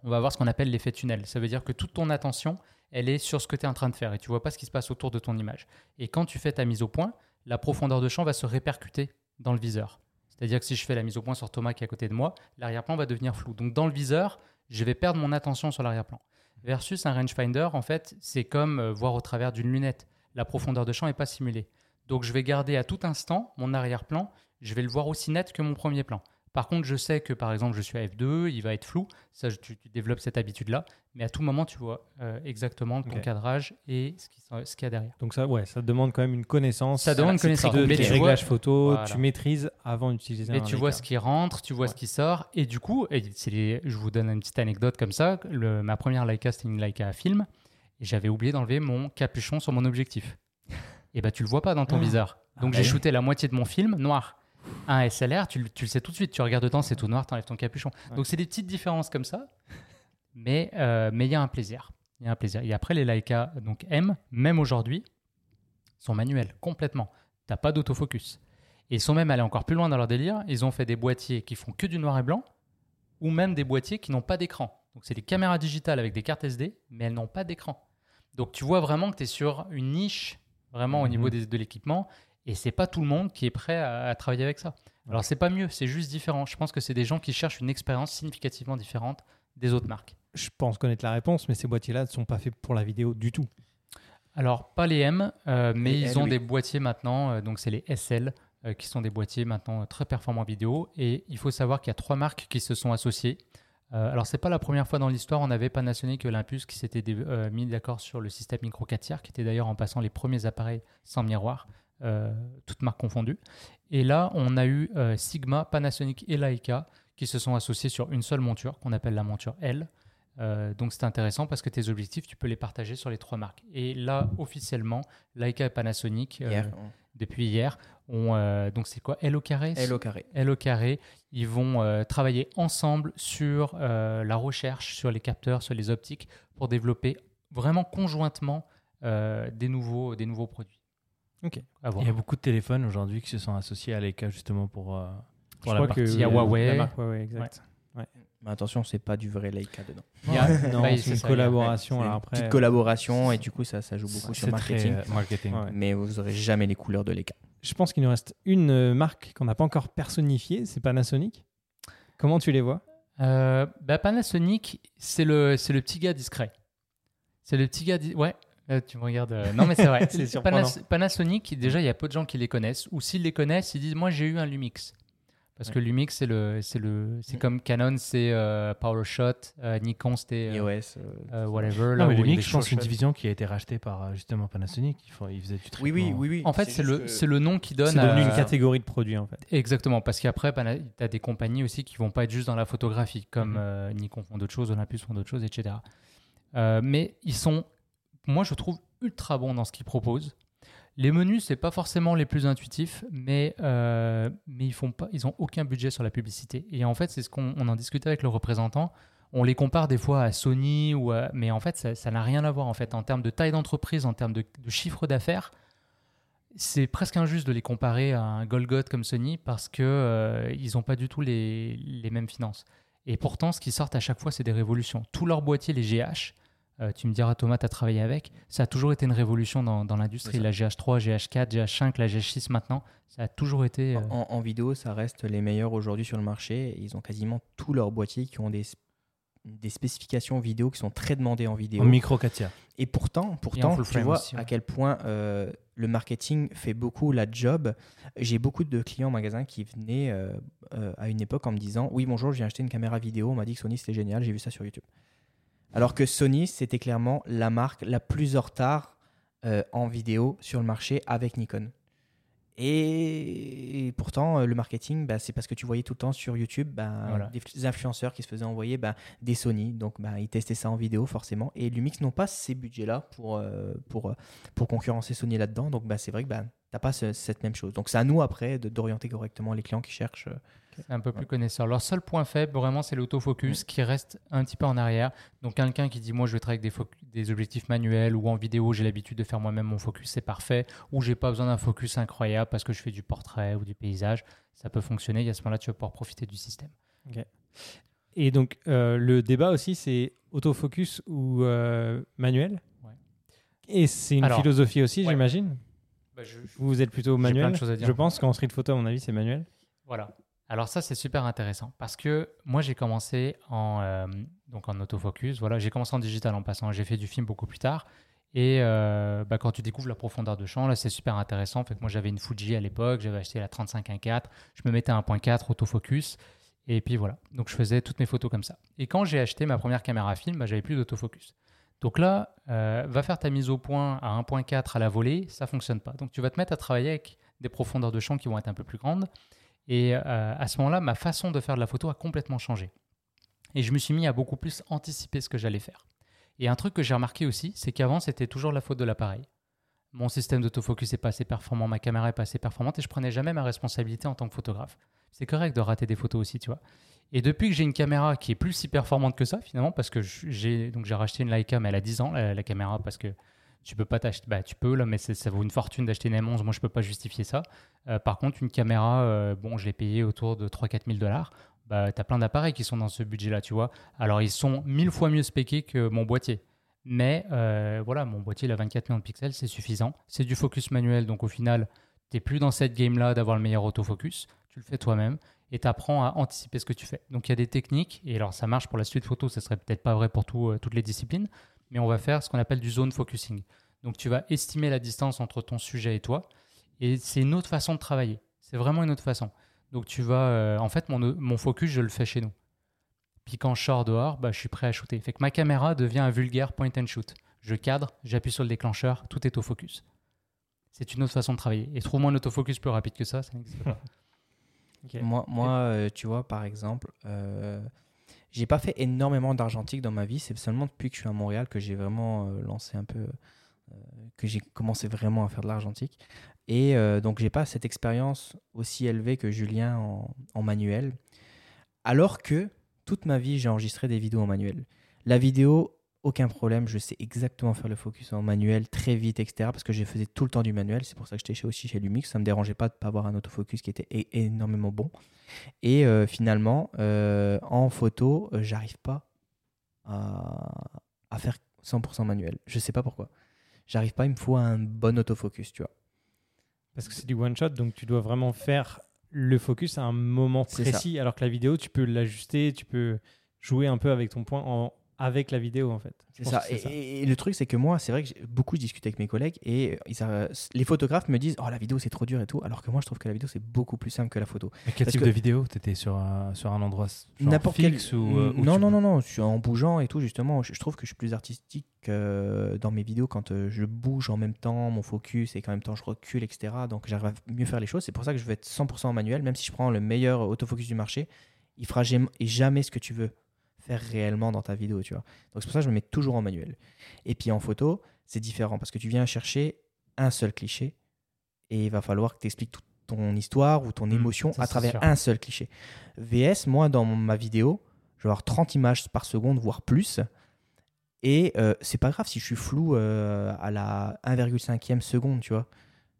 on va avoir ce qu'on appelle l'effet tunnel. Ça veut dire que toute ton attention, elle est sur ce que tu es en train de faire et tu vois pas ce qui se passe autour de ton image. Et quand tu fais ta mise au point, la profondeur de champ va se répercuter dans le viseur. C'est-à-dire que si je fais la mise au point sur Thomas qui est à côté de moi, l'arrière-plan va devenir flou. Donc dans le viseur, je vais perdre mon attention sur l'arrière-plan. Versus un rangefinder, en fait, c'est comme euh, voir au travers d'une lunette. La profondeur de champ n'est pas simulée. Donc je vais garder à tout instant mon arrière-plan, je vais le voir aussi net que mon premier plan. Par contre, je sais que par exemple, je suis à f2, il va être flou. Ça, tu, tu développes cette habitude-là. Mais à tout moment, tu vois euh, exactement ton cadrage et ce qui- ce qu'il y a derrière. Donc ça, ouais, ça demande quand même une connaissance. Ça demande une connaissance. De Mais vois- réglages photo, Voilà. tu maîtrises avant d'utiliser un Mais tu vois ce qui rentre, tu vois ce qui sort. Et du coup, et les- je vous donne une petite anecdote comme ça. Le- ma première Leica, c'était une Leica à film. Et j'avais oublié d'enlever mon capuchon sur mon objectif. Et bah, tu le vois pas dans ton Ah. viseur. Donc, Ah j'ai ouais. shooté la moitié de mon film noir. Un SLR, tu, le- tu le sais tout de suite. Tu regardes dedans, c'est tout noir, tu enlèves ton capuchon. Ouais. Donc, c'est des petites différences comme ça. Mais euh, mais il y a un plaisir. Il y a un plaisir. Et après, les Leica donc M, même aujourd'hui, sont manuels complètement. T'as pas d'autofocus. Et ils sont même allés encore plus loin dans leur délire. Ils ont fait des boîtiers qui font que du noir et blanc, ou même des boîtiers qui n'ont pas d'écran. Donc c'est des caméras digitales avec des cartes SD, mais elles n'ont pas d'écran. Donc tu vois vraiment que tu es sur une niche, vraiment au Mhm. niveau des- de l'équipement, et c'est pas tout le monde qui est prêt à, à travailler avec ça. Alors c'est pas mieux, c'est juste différent. Je pense que c'est des gens qui cherchent une expérience significativement différente des autres marques. Je pense connaître la réponse, mais ces boîtiers-là ne sont pas faits pour la vidéo du tout. Alors, pas les M, euh, mais Les ils L, ont oui. des boîtiers maintenant, euh, donc c'est les SL, euh, qui sont des boîtiers maintenant euh, très performants vidéo. Et il faut savoir qu'il y a trois marques qui se sont associées. Euh, alors, c'est pas la première fois dans l'histoire, on avait Panasonic et Olympus qui s'étaient euh, mis d'accord sur le système micro 4 tiers, qui était d'ailleurs en passant les premiers appareils sans miroir, euh, toutes marques confondues. Et là, on a eu euh, Sigma, Panasonic et Leica qui se sont associés sur une seule monture, qu'on appelle la monture L. Euh, donc c'est intéressant parce que tes objectifs, tu peux les partager sur les trois marques. Et là, officiellement, Leica et Panasonic, euh, Hier, depuis hier, ont, euh, donc c'est quoi? L au carré? L au carré. L au carré, ils vont euh, travailler ensemble sur euh, la recherche, sur les capteurs, sur les optiques, pour développer vraiment conjointement euh, des, nouveaux, des nouveaux produits. Ok. À voir. Il y a beaucoup de téléphones aujourd'hui qui se sont associés à Leica justement pour, euh, Je pour la crois partie. que Il y a euh, Huawei. la marque Huawei, exact. Mais attention, c'est pas du vrai Leica dedans. Il y a- Non, c'est une ça, collaboration. C'est alors une après, petite collaboration et du coup, ça, ça joue beaucoup sur C'est marketing. très euh, marketing. Ouais. Mais vous aurez jamais les couleurs de Leica. Je pense qu'il nous reste une euh, marque qu'on n'a pas encore personnifiée, c'est Panasonic. Comment tu les vois? Euh, bah, Panasonic, c'est le, c'est le petit gars discret. C'est le petit gars. di- Ouais, euh, tu me regardes. euh, Non, mais c'est vrai. C'est surprenant. Panas- Panasonic, déjà, il y a peu de gens qui les connaissent. Ou s'ils les connaissent, ils disent Moi, j'ai eu un Lumix. Parce que Lumix, c'est le, c'est le, c'est Mm. comme Canon, c'est euh, PowerShot, euh, Nikon, c'était euh, iOS. euh, euh, whatever. Non, là mais Lumix, je pense, c'est une division qui a été rachetée par justement Panasonic. Ils, font, ils faisaient du traitement. Oui, oui, oui, oui. En fait, c'est le, que- c'est le nom qui donne. C'est devenu une catégorie de produits en fait. Exactement, parce qu'après, tu as des compagnies aussi qui vont pas être juste dans la photographie, comme Mhm. euh, Nikon font d'autres choses, Olympus font d'autres choses, etc. Euh, mais ils sont, moi je trouve, ultra bons dans ce qu'ils proposent. Les menus, c'est pas forcément les plus intuitifs, mais, euh, ils font aucun budget sur la publicité. Et en fait, c'est ce qu'on on en discutait avec le représentant. On les compare des fois à Sony, mais en fait, ça n'a rien à voir. En termes de taille d'entreprise, en termes de, chiffre d'affaires, c'est presque injuste de les comparer à un Golgot comme Sony parce que euh, ils n'ont pas du tout les, les mêmes finances. Et pourtant, ce qui sortent à chaque fois, c'est des révolutions. Tous leurs boîtiers, les GH, euh, tu me diras, Thomas, tu as travaillé avec, ça a toujours été une révolution dans, dans l'industrie. La GH3, GH4, GH5, la GH6 maintenant, ça a toujours été. euh, En, en vidéo, ça reste les meilleurs aujourd'hui sur le marché. Ils ont quasiment tous leurs boîtiers qui ont des, des spécifications vidéo qui sont très demandées en vidéo. En micro 4 tiers. Et pourtant, pourtant full tu vois aussi, ouais. à quel point euh, le marketing fait beaucoup la job. J'ai beaucoup de clients en magasin qui venaient euh, euh, à une époque en me disant Oui, bonjour, j'ai acheté une caméra vidéo. On m'a dit que Sony c'était génial, j'ai vu ça sur YouTube. Alors que Sony, c'était clairement la marque la plus en retard euh, en vidéo sur le marché avec Nikon. Et, et pourtant, euh, le marketing, bah, c'est parce que tu voyais tout le temps sur YouTube bah, Voilà. des influenceurs qui se faisaient envoyer bah, des Sony. Donc, bah, ils testaient ça en vidéo, forcément. Et Lumix n'ont pas ces budgets-là pour, euh, pour, pour concurrencer Sony là-dedans. Donc, c'est vrai que tu n'as pas ce- cette même chose. Donc, c'est à nous, après, d'orienter correctement les clients qui cherchent. Un peu plus connaisseur. Leur seul point faible, vraiment, c'est l'autofocus qui reste un petit peu en arrière. Donc, quelqu'un qui dit Moi, je vais travailler avec des, objectifs manuels ou en vidéo, j'ai l'habitude de faire moi-même mon focus, c'est parfait. Ou j'ai pas besoin d'un focus incroyable parce que je fais du portrait ou du paysage. Ça peut fonctionner. Et à ce moment-là, tu vas pouvoir profiter du système. Et donc euh, le débat aussi c'est autofocus ou euh, manuel? Ouais. Et c'est une Alors, philosophie aussi, ouais. j'imagine? Vous, vous êtes plutôt plein manuel. de choses à dire. Je pense qu'en street photo, à mon avis, c'est manuel. Voilà. Alors ça, c'est super intéressant parce que moi, j'ai commencé en, euh, donc en autofocus. Voilà, j'ai commencé en digital en passant. J'ai fait du film beaucoup plus tard. Et euh, bah, quand tu découvres la profondeur de champ, là, c'est super intéressant. Fait que moi, j'avais une Fuji à l'époque. J'avais acheté la 35 1.4. Je me mettais à 1.4 autofocus. Et puis voilà. Donc je faisais toutes mes photos comme ça. Et quand j'ai acheté ma première caméra film, bah, j'avais plus d'autofocus. Donc là, euh, va faire ta mise au point à 1.4 à la volée, ça fonctionne pas. Donc tu vas te mettre à travailler avec des profondeurs de champ qui vont être un peu plus grandes. Et euh, à ce moment-là, ma façon de faire de la photo a complètement changé. Et je me suis mis à beaucoup plus anticiper ce que j'allais faire. Et un truc que j'ai remarqué aussi, c'est qu'avant, c'était toujours la faute de l'appareil. Mon système d'autofocus n'est pas assez performant, ma caméra est pas assez performante et je prenais jamais ma responsabilité en tant que photographe. C'est correct de rater des photos aussi, tu vois. Et depuis que j'ai une caméra qui est plus si performante que ça, finalement, parce que j'ai racheté une Leica, mais elle a 10 ans, la, caméra, parce que tu peux pas t'acheter, bah tu peux là, mais ça vaut une fortune d'acheter une M11. Moi, je peux pas justifier ça. Euh, par contre, une caméra, euh, bon, je l'ai payée autour de 3-4 000 dollars. Bah, tu as plein d'appareils qui sont dans ce budget-là, tu vois. Alors, ils sont mille fois mieux spéqués que mon boîtier. Mais euh, voilà, mon boîtier, il a 24 millions de pixels, c'est suffisant. C'est du focus manuel, donc au final, tu plus dans cette game-là d'avoir le meilleur autofocus. Tu le fais toi-même et tu apprends à anticiper ce que tu fais. Donc il y a des techniques, et alors ça marche pour la suite photo, ça serait peut-être pas vrai pour toutes les disciplines, mais on va faire ce qu'on appelle du zone focusing. Donc tu vas estimer la distance entre ton sujet et toi, et c'est une autre façon de travailler. C'est vraiment une autre façon. Donc tu vas, euh, en fait, mon, mon focus, je le fais chez nous. Puis quand je sors dehors, bah, je suis prêt à shooter. Fait que ma caméra devient un vulgaire point and shoot. Je cadre, j'appuie sur le déclencheur, tout est au focus. C'est une autre façon de travailler. Et trouve-moi un autofocus plus rapide que ça, ça n'existe pas. Moi, moi euh, tu vois, par exemple, euh, j'ai pas fait énormément d'argentique dans ma vie. C'est seulement depuis que je suis à Montréal que j'ai vraiment euh, lancé un peu, euh, que j'ai commencé vraiment à faire de l'argentique. Et donc, j'ai pas cette expérience aussi élevée que Julien en, en manuel. Alors que toute ma vie, j'ai enregistré des vidéos en manuel. La vidéo, aucun problème, je sais exactement faire le focus en manuel très vite, etc. Parce que je faisais tout le temps du manuel. C'est pour ça que j'étais aussi chez Lumix. Ça me dérangeait pas de pas avoir un autofocus qui était énormément bon. Et euh, finalement, euh, en photo, euh, j'arrive pas à, faire 100% manuel. Je sais pas pourquoi. J'arrive pas. Il me faut un bon autofocus, tu vois. Parce que c'est du one shot, donc tu dois vraiment faire le focus à un moment précis, alors que la vidéo, tu peux l'ajuster, tu peux jouer un peu avec ton point en, avec la vidéo en fait. C'est ça. Et, le truc c'est que moi, c'est vrai que j'ai beaucoup discuté avec mes collègues et les photographes me disent oh la vidéo c'est trop dur et tout, alors que moi je trouve que la vidéo c'est beaucoup plus simple que la photo. Mais quel type de vidéo? T'étais sur un, sur un endroit n'importe quel ou, euh, non non non non, je suis en bougeant et tout justement. Je, trouve que je suis plus artistique euh, dans mes vidéos quand euh, je bouge en même temps, mon focus et qu'en même temps je recule etc. Donc j'arrive à mieux faire les choses. C'est pour ça que je vais être 100% en manuel, même si je prends le meilleur autofocus du marché, il fera jamais ce que tu veux faire réellement dans ta vidéo, tu vois. Donc c'est pour ça que je me mets toujours en manuel. Et puis en photo, c'est différent parce que tu viens chercher un seul cliché et il va falloir que tu expliques toute ton histoire ou ton mmh, émotion à travers un seul cliché. VS, moi dans ma vidéo, je vais avoir 30 images par seconde, voire plus. Et euh, c'est pas grave si je suis flou euh, à la 1,5e seconde, tu vois.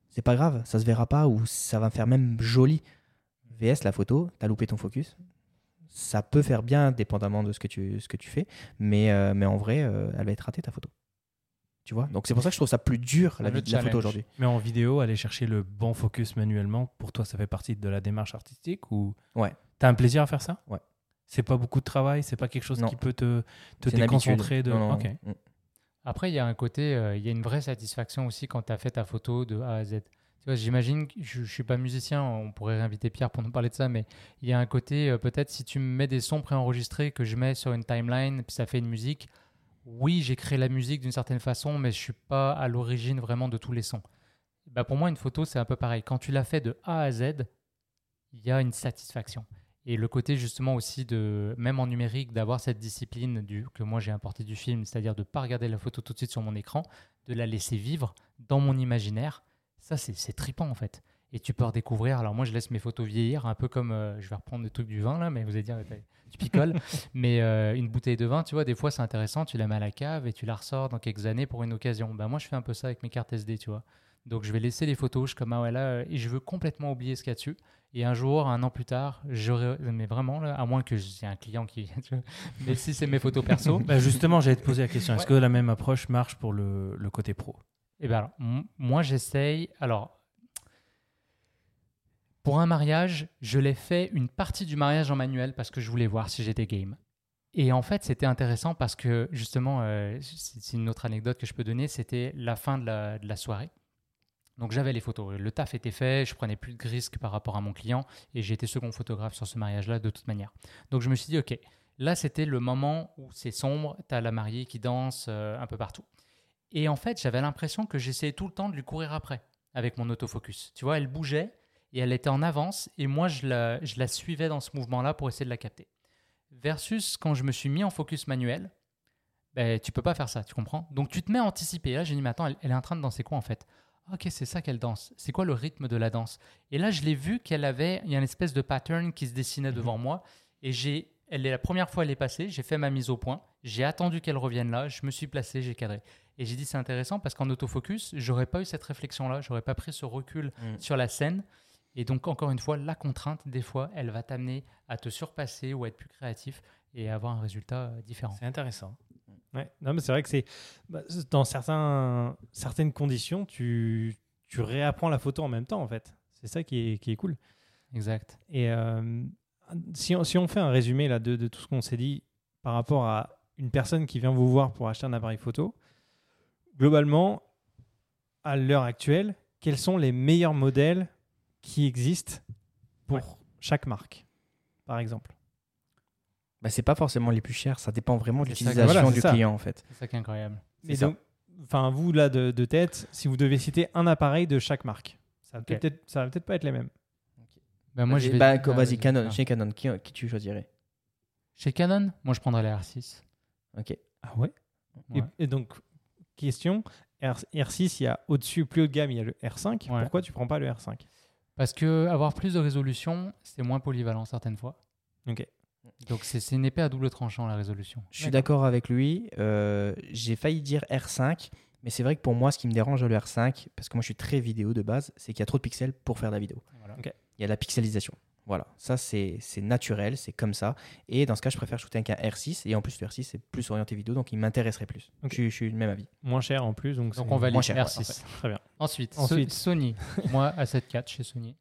C'est pas grave, ça se verra pas ou ça va faire même joli. VS, la photo, t'as loupé ton focus, ça peut faire bien dépendamment de ce que tu, ce que tu fais, mais, euh, mais en vrai, euh, elle va être ratée ta photo. Tu vois? Donc c'est pour ça que je trouve ça plus dur la, la photo aujourd'hui. Mais en vidéo, aller chercher le bon focus manuellement, pour toi, ça fait partie de la démarche artistique ou Ouais. T'as un plaisir à faire ça? Ouais. C'est pas beaucoup de travail, c'est pas quelque chose qui peut te, te déconcentrer de. Non, mm. Après, il y a un côté, euh, il y a une vraie satisfaction aussi quand tu as fait ta photo de A à Z j'imagine, je ne suis pas musicien, on pourrait réinviter Pierre pour nous parler de ça, mais il y a un côté, euh, peut-être si tu me mets des sons préenregistrés que je mets sur une timeline, puis ça fait une musique, oui, j'ai créé la musique d'une certaine façon, mais je ne suis pas à l'origine vraiment de tous les sons. Bah pour moi, une photo, c'est un peu pareil. Quand tu l'as fait de A à Z, il y a une satisfaction. Et le côté justement aussi de, même en numérique, d'avoir cette discipline que moi j'ai importé du film, c'est-à-dire de ne pas regarder la photo tout de suite sur mon écran, de la laisser vivre dans mon imaginaire ça, c'est tripant en fait. Et tu peux redécouvrir. Alors moi, je laisse mes photos vieillir, un peu comme euh, je vais reprendre le truc du vin là, mais vous allez dire, tu picoles. mais euh, une bouteille de vin, tu vois, des fois c'est intéressant. Tu la mets à la cave et tu la ressors dans quelques années pour une occasion. Ben moi, je fais un peu ça avec mes cartes SD, tu vois. Donc je vais laisser les photos, je comme ah ouais là, euh, et je veux complètement oublier ce qu'il y a dessus. Et un jour, un an plus tard, j'aurais, mais vraiment là, à moins que j'ai un client qui, mais si c'est mes photos perso. bah justement, j'allais te poser la question. Est-ce que la même approche marche pour le, le côté pro? Eh bien, moi, j'essaye. Alors, pour un mariage, je l'ai fait une partie du mariage en manuel parce que je voulais voir si j'étais game. Et en fait, c'était intéressant parce que justement, euh, c'est une autre anecdote que je peux donner, c'était la fin de la, soirée. Donc j'avais les photos. Le taf était fait, je prenais plus de risques par rapport à mon client et j'étais second photographe sur ce mariage-là de toute manière. Donc je me suis dit, ok, là c'était le moment où c'est sombre, tu as la mariée qui danse euh, un peu partout. Et en fait, j'avais l'impression que j'essayais tout le temps de lui courir après avec mon autofocus. Tu vois, elle bougeait et elle était en avance et moi je la, je la suivais dans ce mouvement-là pour essayer de la capter. Versus quand je me suis mis en focus manuel, ben, tu peux pas faire ça, tu comprends? Donc tu te mets à anticiper. Là, j'ai dit, mais attends, elle, elle est en train de danser quoi en fait? Ok, c'est ça qu'elle danse. C'est quoi le rythme de la danse? Et là, je l'ai vu qu'elle avait, il y a une espèce de pattern qui se dessinait Mhm. devant moi. Et j'ai, elle est la première fois elle est passée, j'ai fait ma mise au point, j'ai attendu qu'elle revienne là, je me suis placé, j'ai cadré. Et j'ai dit c'est intéressant parce qu'en autofocus, j'aurais pas eu cette réflexion là, j'aurais pas pris ce recul Mm. sur la scène. Et donc encore une fois, la contrainte des fois, elle va t'amener à te surpasser ou à être plus créatif et avoir un résultat euh, différent. C'est intéressant. Ouais. Non, mais c'est vrai que c'est bah, c'est- dans certains, certaines conditions, tu, tu réapprends la photo en même temps, en fait. C'est ça qui est, qui est cool. Exact. Et euh, si, on, si on fait un résumé là, de, de tout ce qu'on s'est dit par rapport à une personne qui vient vous voir pour acheter un appareil photo, globalement, à l'heure actuelle, quels sont les meilleurs modèles qui existent pour chaque marque, par exemple? Bah, c'est pas forcément les plus chers, ça dépend vraiment de l'utilisation voilà, du ça. client en fait. C'est ça qui est incroyable. Mais donc, enfin, vous là de, de tête, si vous devez citer un appareil de chaque marque, ça va Ok. peut-être, ça va peut-être pas être les mêmes. Ben, moi, je vais Bah, vas-y, Canon, chez Canon, qui, qui tu choisirais? Chez Canon, moi je prendrais la R6. Ok. Ah ouais? Ouais. Et, et donc, question R, 6 il y a au-dessus, plus haut de gamme, il y a le R5. Ouais. Pourquoi tu prends pas le R5 Parce que avoir plus de résolution, c'est moins polyvalent certaines fois. Ok. Donc c'est c'est une épée à double tranchant la résolution. Je suis d'accord avec lui. euh, J'ai failli dire R5, mais c'est vrai que pour moi, ce qui me dérange dans le R5, parce que moi je suis très vidéo de base, c'est qu'il y a trop de pixels pour faire de la vidéo. Voilà. Il y a de la pixelisation. Voilà, ça c'est c'est naturel, c'est comme ça. Et dans ce cas, je préfère shooter avec un R6. Et en plus, le R6 c'est plus orienté vidéo, donc il m'intéresserait plus. Ok. Je, suis- je suis du même avis. Moins cher en plus. Donc, Donc c'est- on valide moins cher, ouais, R6. Très bien. Ensuite, Ensuite. So- Sony. moi, A7 IV chez Sony.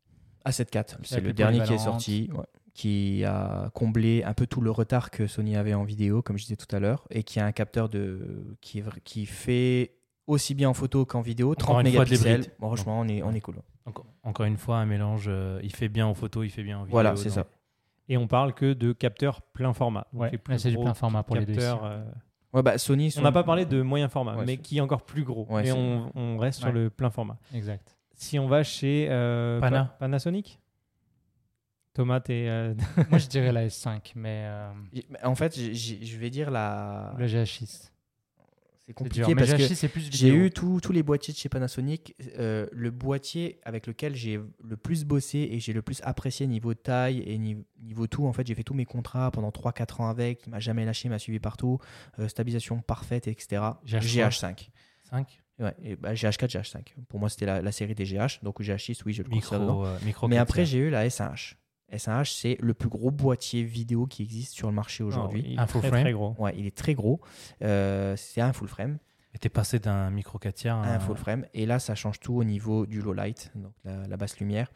A7 c'est plus le dernier qui est sorti, ouais, qui a comblé un peu tout le retard que Sony avait en vidéo, comme je disais tout à l'heure, et qui a un capteur de qui, est vra- qui fait aussi bien en photo qu'en vidéo, 30 une fois de mégapixels. Bon, franchement, on est, on est cool. Encore, encore une fois, un mélange. euh, il fait bien en photo, il fait bien en vidéo. Voilà, c'est ça. Et on parle que de capteurs plein format. Donc Ouais, les plus là, c'est du plein format pour les deux euh, Ouais, bah, Sony, on n'a pas parlé de moyen format, Ouais, mais qui est encore plus gros. Ouais, mais on, on reste sur le plein format. Exact. Si on va chez euh, Pana. Pa- Panasonic Thomas, t'es, euh, moi, je dirais la S5, mais euh, En fait, je vais dire la. le GH6. C'est compliqué parce que GH6, c'est plus j'ai eu tous les boîtiers de chez Panasonic. euh, le boîtier avec lequel j'ai le plus bossé et j'ai le plus apprécié niveau taille et niveau, niveau tout. En fait, j'ai fait tous mes contrats pendant 3-4 ans avec. Il m'a jamais lâché, il m'a suivi partout. euh, stabilisation parfaite, etc. GH3. GH5. 5 Ouais, et bah, GH4, GH5. Pour moi, c'était la, la série des GH. Donc GH6, oui, je le micro, euh, micro Mais après, j'ai eu la S1H. S1H, c'est le plus gros boîtier vidéo qui existe sur le marché aujourd'hui. il est Un full très, frame. très gros. Ouais, il est très gros. Euh, c'est un full frame. Et t'es passé d'un micro 4 tiers à un full frame. Et là, ça change tout au niveau du low light, donc la, la basse lumière.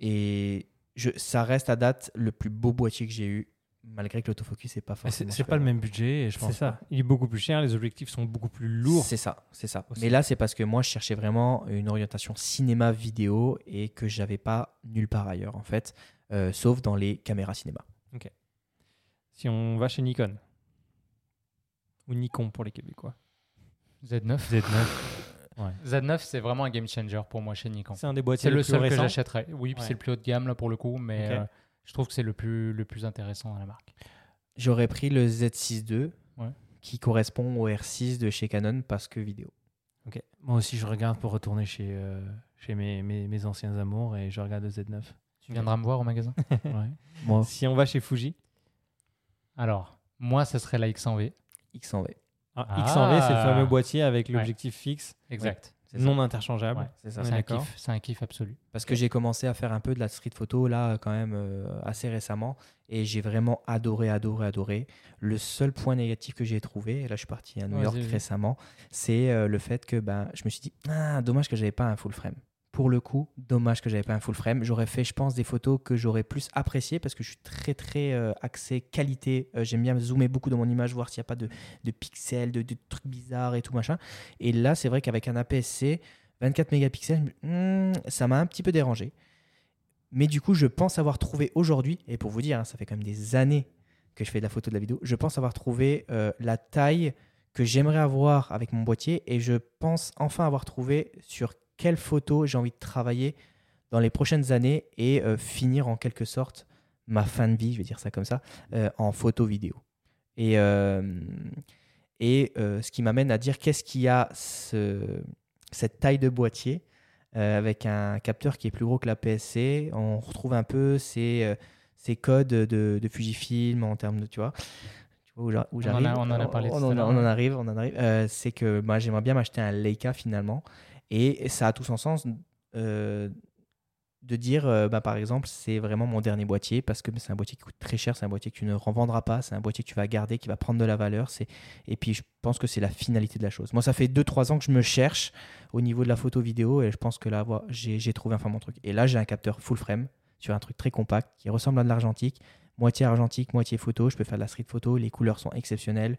Et je, ça reste à date le plus beau boîtier que j'ai eu, malgré que l'autofocus n'est pas C'est forcément. c'est pas le même budget, et je C'est pense. ça. Il est beaucoup plus cher. Les objectifs sont beaucoup plus lourds. C'est ça, c'est ça. Aussi. Mais là, c'est parce que moi, je cherchais vraiment une orientation cinéma vidéo et que j'avais pas nulle part ailleurs, en fait, euh, sauf dans les caméras cinéma. Si on va chez Nikon ou Nikon pour les Québécois. Z9. Z9. Z9, c'est vraiment un game changer pour moi chez Nikon. C'est un des boîtiers C'est le plus seul que récents. j'achèterais. Oui, puis Ouais. c'est le plus haut de gamme là pour le coup, mais Ok. euh, je trouve que c'est le plus, le plus intéressant dans la marque. J'aurais pris le Z6 II, Ouais. qui correspond au R6 de chez Canon parce que vidéo. Ok. Moi aussi, je regarde pour retourner chez, euh, chez mes, mes, mes anciens amours et je regarde le Z9. Tu viendras me voir au magasin? Ouais. Moi, Si on va chez Fuji, Alors, moi, ce serait la X100V. X100V. ah, Ah. X100V, c'est le fameux boîtier avec l'objectif fixe, Exact. C'est ça. non interchangeable. Ouais. C'est ça. C'est un kiff. C'est un kiff absolu. Parce que j'ai commencé à faire un peu de la street photo là quand même euh, assez récemment et j'ai vraiment adoré, adoré, adoré. Le seul point négatif que j'ai trouvé, et là je suis parti à New York récemment, c'est euh, le fait que ben, je me suis dit, ah, dommage que j'avais pas un full frame. Pour le coup, dommage que j'avais pas un full frame. J'aurais fait, je pense, des photos que j'aurais plus appréciées parce que je suis très, très euh, axé qualité. Euh, J'aime bien zoomer beaucoup dans mon image, voir s'il n'y a pas de, de pixels, de, trucs bizarres et tout machin. Et là, c'est vrai qu'avec un APS-C, 24 mégapixels, hmm, ça m'a un petit peu dérangé. Mais du coup, je pense avoir trouvé aujourd'hui, et pour vous dire, hein, ça fait quand même des années que je fais de la photo de la vidéo, je pense avoir trouvé euh, la taille que j'aimerais avoir avec mon boîtier et je pense enfin avoir trouvé sur quelle photo j'ai envie de travailler dans les prochaines années et euh, finir en quelque sorte ma fin de vie, je vais dire ça comme ça, euh, en photo vidéo. Et, euh, et ce qui m'amène à dire qu'est-ce qu'il y a ce, cette taille de boîtier avec un capteur qui est plus gros que la PSC. On retrouve un peu ces, ces codes de, de Fujifilm en termes de, tu vois, tu vois où On en a- on en a parlé On, en, on arrive, on en arrive. Euh, c'est que moi j'aimerais bien m'acheter un Leica finalement. Et ça a tout son sens euh, de dire, euh, bah, par exemple, c'est vraiment mon dernier boîtier parce que c'est un boîtier qui coûte très cher, c'est un boîtier que tu ne revendras pas, c'est un boîtier que tu vas garder, qui va prendre de la valeur. Et puis je pense que c'est la finalité de la chose. Moi, ça fait 2-3 ans que je me cherche au niveau de la photo vidéo et je pense que là, j'ai trouvé enfin mon truc. Et là, j'ai un capteur full frame sur un truc très compact qui ressemble à de l'argentique, moitié argentique, moitié photo. Je peux faire de la street photo, les couleurs sont exceptionnelles.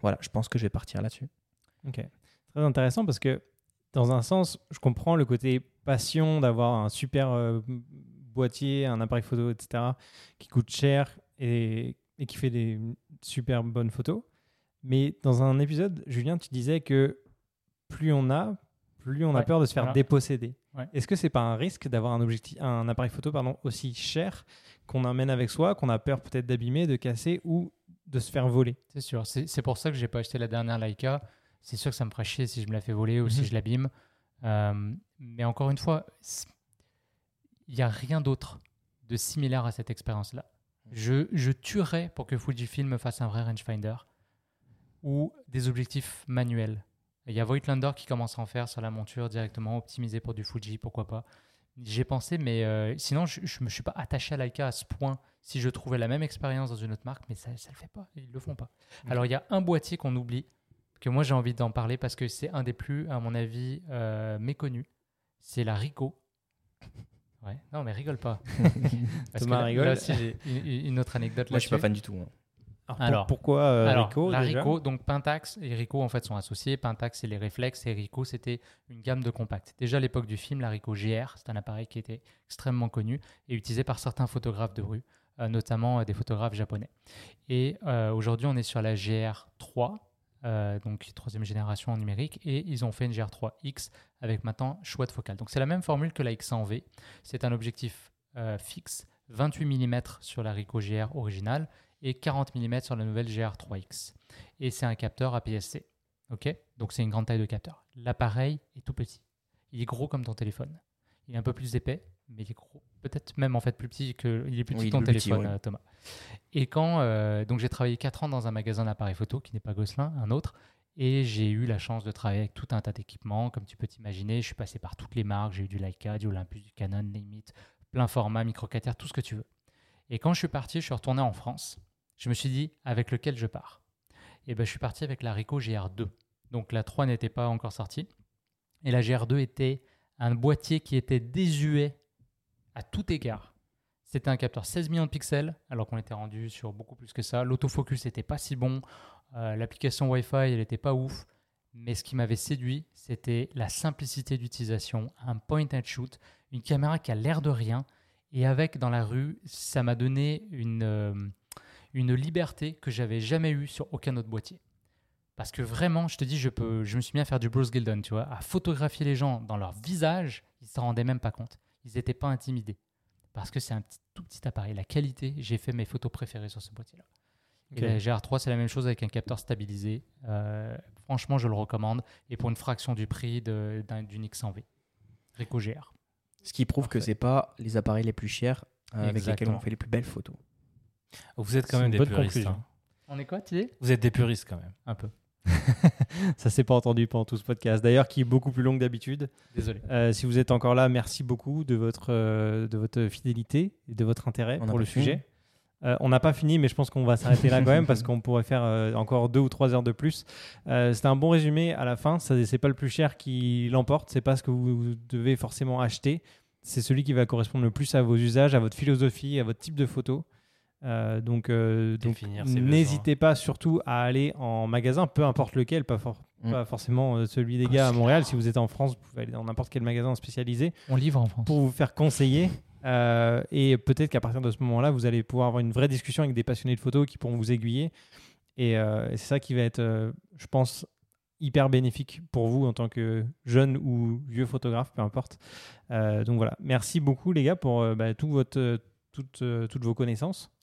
Voilà, je pense que je vais partir là-dessus. Ok. Très intéressant parce que, dans un sens, je comprends le côté passion d'avoir un super euh, boîtier, un appareil photo, etc., qui coûte cher et, et qui fait des super bonnes photos. Mais dans un épisode, Julien, tu disais que plus on a, plus on a peur de se faire voilà. déposséder. Ouais. Est-ce que c'est pas un risque d'avoir un, objectif, un appareil photo pardon, aussi cher qu'on emmène avec soi, qu'on a peur peut-être d'abîmer, de casser ou de se faire voler? C'est sûr. C'est c'est pour ça que j'ai pas acheté la dernière Leica. C'est sûr que ça me ferait chier si je me la fais voler ou si Mhm. je l'abîme. Euh, mais encore une fois, il n'y a rien d'autre de similaire à cette expérience-là. Je, je tuerais pour que Fujifilm me fasse un vrai rangefinder ou des objectifs manuels. Il y a Voigtlander qui commence à en faire sur la monture directement, optimisé pour du Fuji, pourquoi pas. J'ai pensé, mais euh, sinon, je ne me suis pas attaché à Leica à ce point si je trouvais la même expérience dans une autre marque, mais ça ne le fait pas, ils le font pas. Ok. Alors, il y a un boîtier qu'on oublie, que moi j'ai envie d'en parler parce que c'est un des plus, à mon avis, euh, méconnus. C'est la Ricoh. Ouais, non, mais rigole pas. Parce Thomas que là- rigole. Là aussi, j'ai une, une autre anecdote Moi, je suis pas fan du tout. hein. Alors, pour- Alors, pourquoi euh, Alors, Ricoh, la déjà Ricoh, donc Pentax et Ricoh en fait sont associés. Pentax c'est les réflexes et Ricoh c'était une gamme de compacts. Déjà à l'époque du film, la Ricoh GR, c'est un appareil qui était extrêmement connu et utilisé par certains photographes de rue, euh, notamment euh, des photographes japonais. Et euh, aujourd'hui, on est sur la GR3, euh, donc troisième génération en numérique, et ils ont fait une GR3X avec maintenant choix de focale. Donc c'est la même formule que la X100V. C'est un objectif euh, fixe, 28 mm sur la Ricoh GR originale et 40 mm sur la nouvelle GR3X. Et c'est un capteur APS-C. Donc c'est une grande taille de capteur. L'appareil est tout petit. Il est gros comme ton téléphone. Il est un peu plus épais, mais il est gros. Peut-être même en fait plus petit que il est plus petit que ton petit, téléphone, ouais. euh, Thomas. Et quand euh, donc j'ai travaillé 4 ans dans un magasin d'appareils photo qui n'est pas Gosselin, un autre. Et j'ai eu la chance de travailler avec tout un tas d'équipements, comme tu peux t'imaginer. Je suis passé par toutes les marques. J'ai eu du Leica, du Olympus, du Canon, it, plein format, micro 4 tiers, tout ce que tu veux. Et quand je suis parti, je suis retourné en France. Je me suis dit avec lequel je pars? Et ben je suis parti avec la Ricoh GR2. Donc la 3 n'était pas encore sortie. Et la GR2 était un boîtier qui était désuet à tout égard. C'était un capteur 16 millions de pixels, alors qu'on était rendu sur beaucoup plus que ça. L'autofocus n'était pas si bon. Euh, L'application Wi-Fi, elle n'était pas ouf. Mais ce qui m'avait séduit, c'était la simplicité d'utilisation, un point and shoot, une caméra qui a l'air de rien. Et avec dans la rue, ça m'a donné une, euh, une liberté que j'avais jamais eue sur aucun autre boîtier. Parce que vraiment, je te dis, je, peux, je me suis mis à faire du Bruce Gildon, tu vois, à photographier les gens dans leur visage, ils s'en rendaient même pas compte. Ils n'étaient pas intimidés. Parce que c'est un petit, tout petit appareil. La qualité, j'ai fait mes photos préférées sur ce boîtier-là. Et Ok. la GR3, c'est la même chose avec un capteur stabilisé. Euh, franchement, je le recommande. Et pour une fraction du prix d'une X100V. Ricoh GR. Ce qui prouve que Parfait. c'est pas les appareils les plus chers euh, avec lesquels on fait les plus belles photos. Vous êtes quand même des puristes. hein. On est quoi, tu dis Vous êtes des puristes quand même. Un peu. Ça s'est pas entendu pendant tout ce podcast. D'ailleurs, qui est beaucoup plus long que d'habitude. Désolé. Euh, si vous êtes encore là, merci beaucoup de votre, euh, de votre fidélité et de votre intérêt On pour le sujet. Euh, on n'a pas fini, mais je pense qu'on va s'arrêter là quand même parce qu'on pourrait faire encore deux ou trois heures de plus. C'était un bon résumé à la fin. C'est pas le plus cher qui l'emporte. C'est pas ce que vous devez forcément acheter. C'est celui qui va correspondre le plus à vos usages, à votre philosophie, à votre type de photo. Euh, donc, euh, donc n'hésitez pas surtout à aller en magasin, peu importe lequel, pas, for- Mm. pas forcément euh, celui des gars à Montréal. Si vous êtes en France, vous pouvez aller dans n'importe quel magasin spécialisé On livre en France. pour vous faire conseiller. Euh, et peut-être qu'à partir de ce moment-là, vous allez pouvoir avoir une vraie discussion avec des passionnés de photos qui pourront vous aiguiller. Et, euh, c'est ça qui va être, euh, je pense, hyper bénéfique pour vous en tant que jeune ou vieux photographe, peu importe. Euh, donc voilà, merci beaucoup les gars pour euh, bah, tout votre, euh, toutes, toutes vos connaisses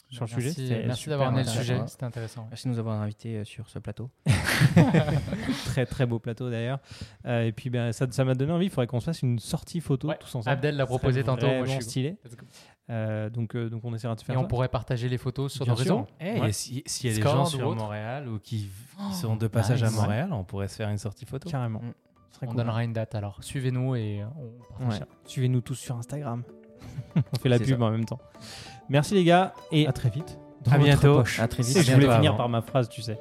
sur le sujet. Merci, d'avoir amené le sujet. C'était intéressant. Merci de nous avoir invités euh, sur ce plateau. très très beau plateau d'ailleurs. Euh, et puis ben, ça ça m'a donné envie, il faudrait qu'on se fasse une sortie photo Ouais, tous ensemble. Abdel l'a proposé tantôt. Moi, je vraiment suis- stylé. Euh, donc, euh, donc on essaiera de Et faire on ça. pourrait partager les photos sur Bien nos sûr. réseaux. Eh, Ouais. et si- S'il y a des gens sur autre. Montréal ou qui, Oh, sont de passage nice. à Montréal, on pourrait se faire une sortie photo. Carrément. Mm. On cool. donnera une date alors. Suivez-nous et on partage Ouais. ça. Suivez-nous tous sur Instagram. on fait la pub ça. en même temps. Merci les gars et à très vite. Dans À bientôt. poche. À très vite. Je voulais finir par ma phrase, tu sais.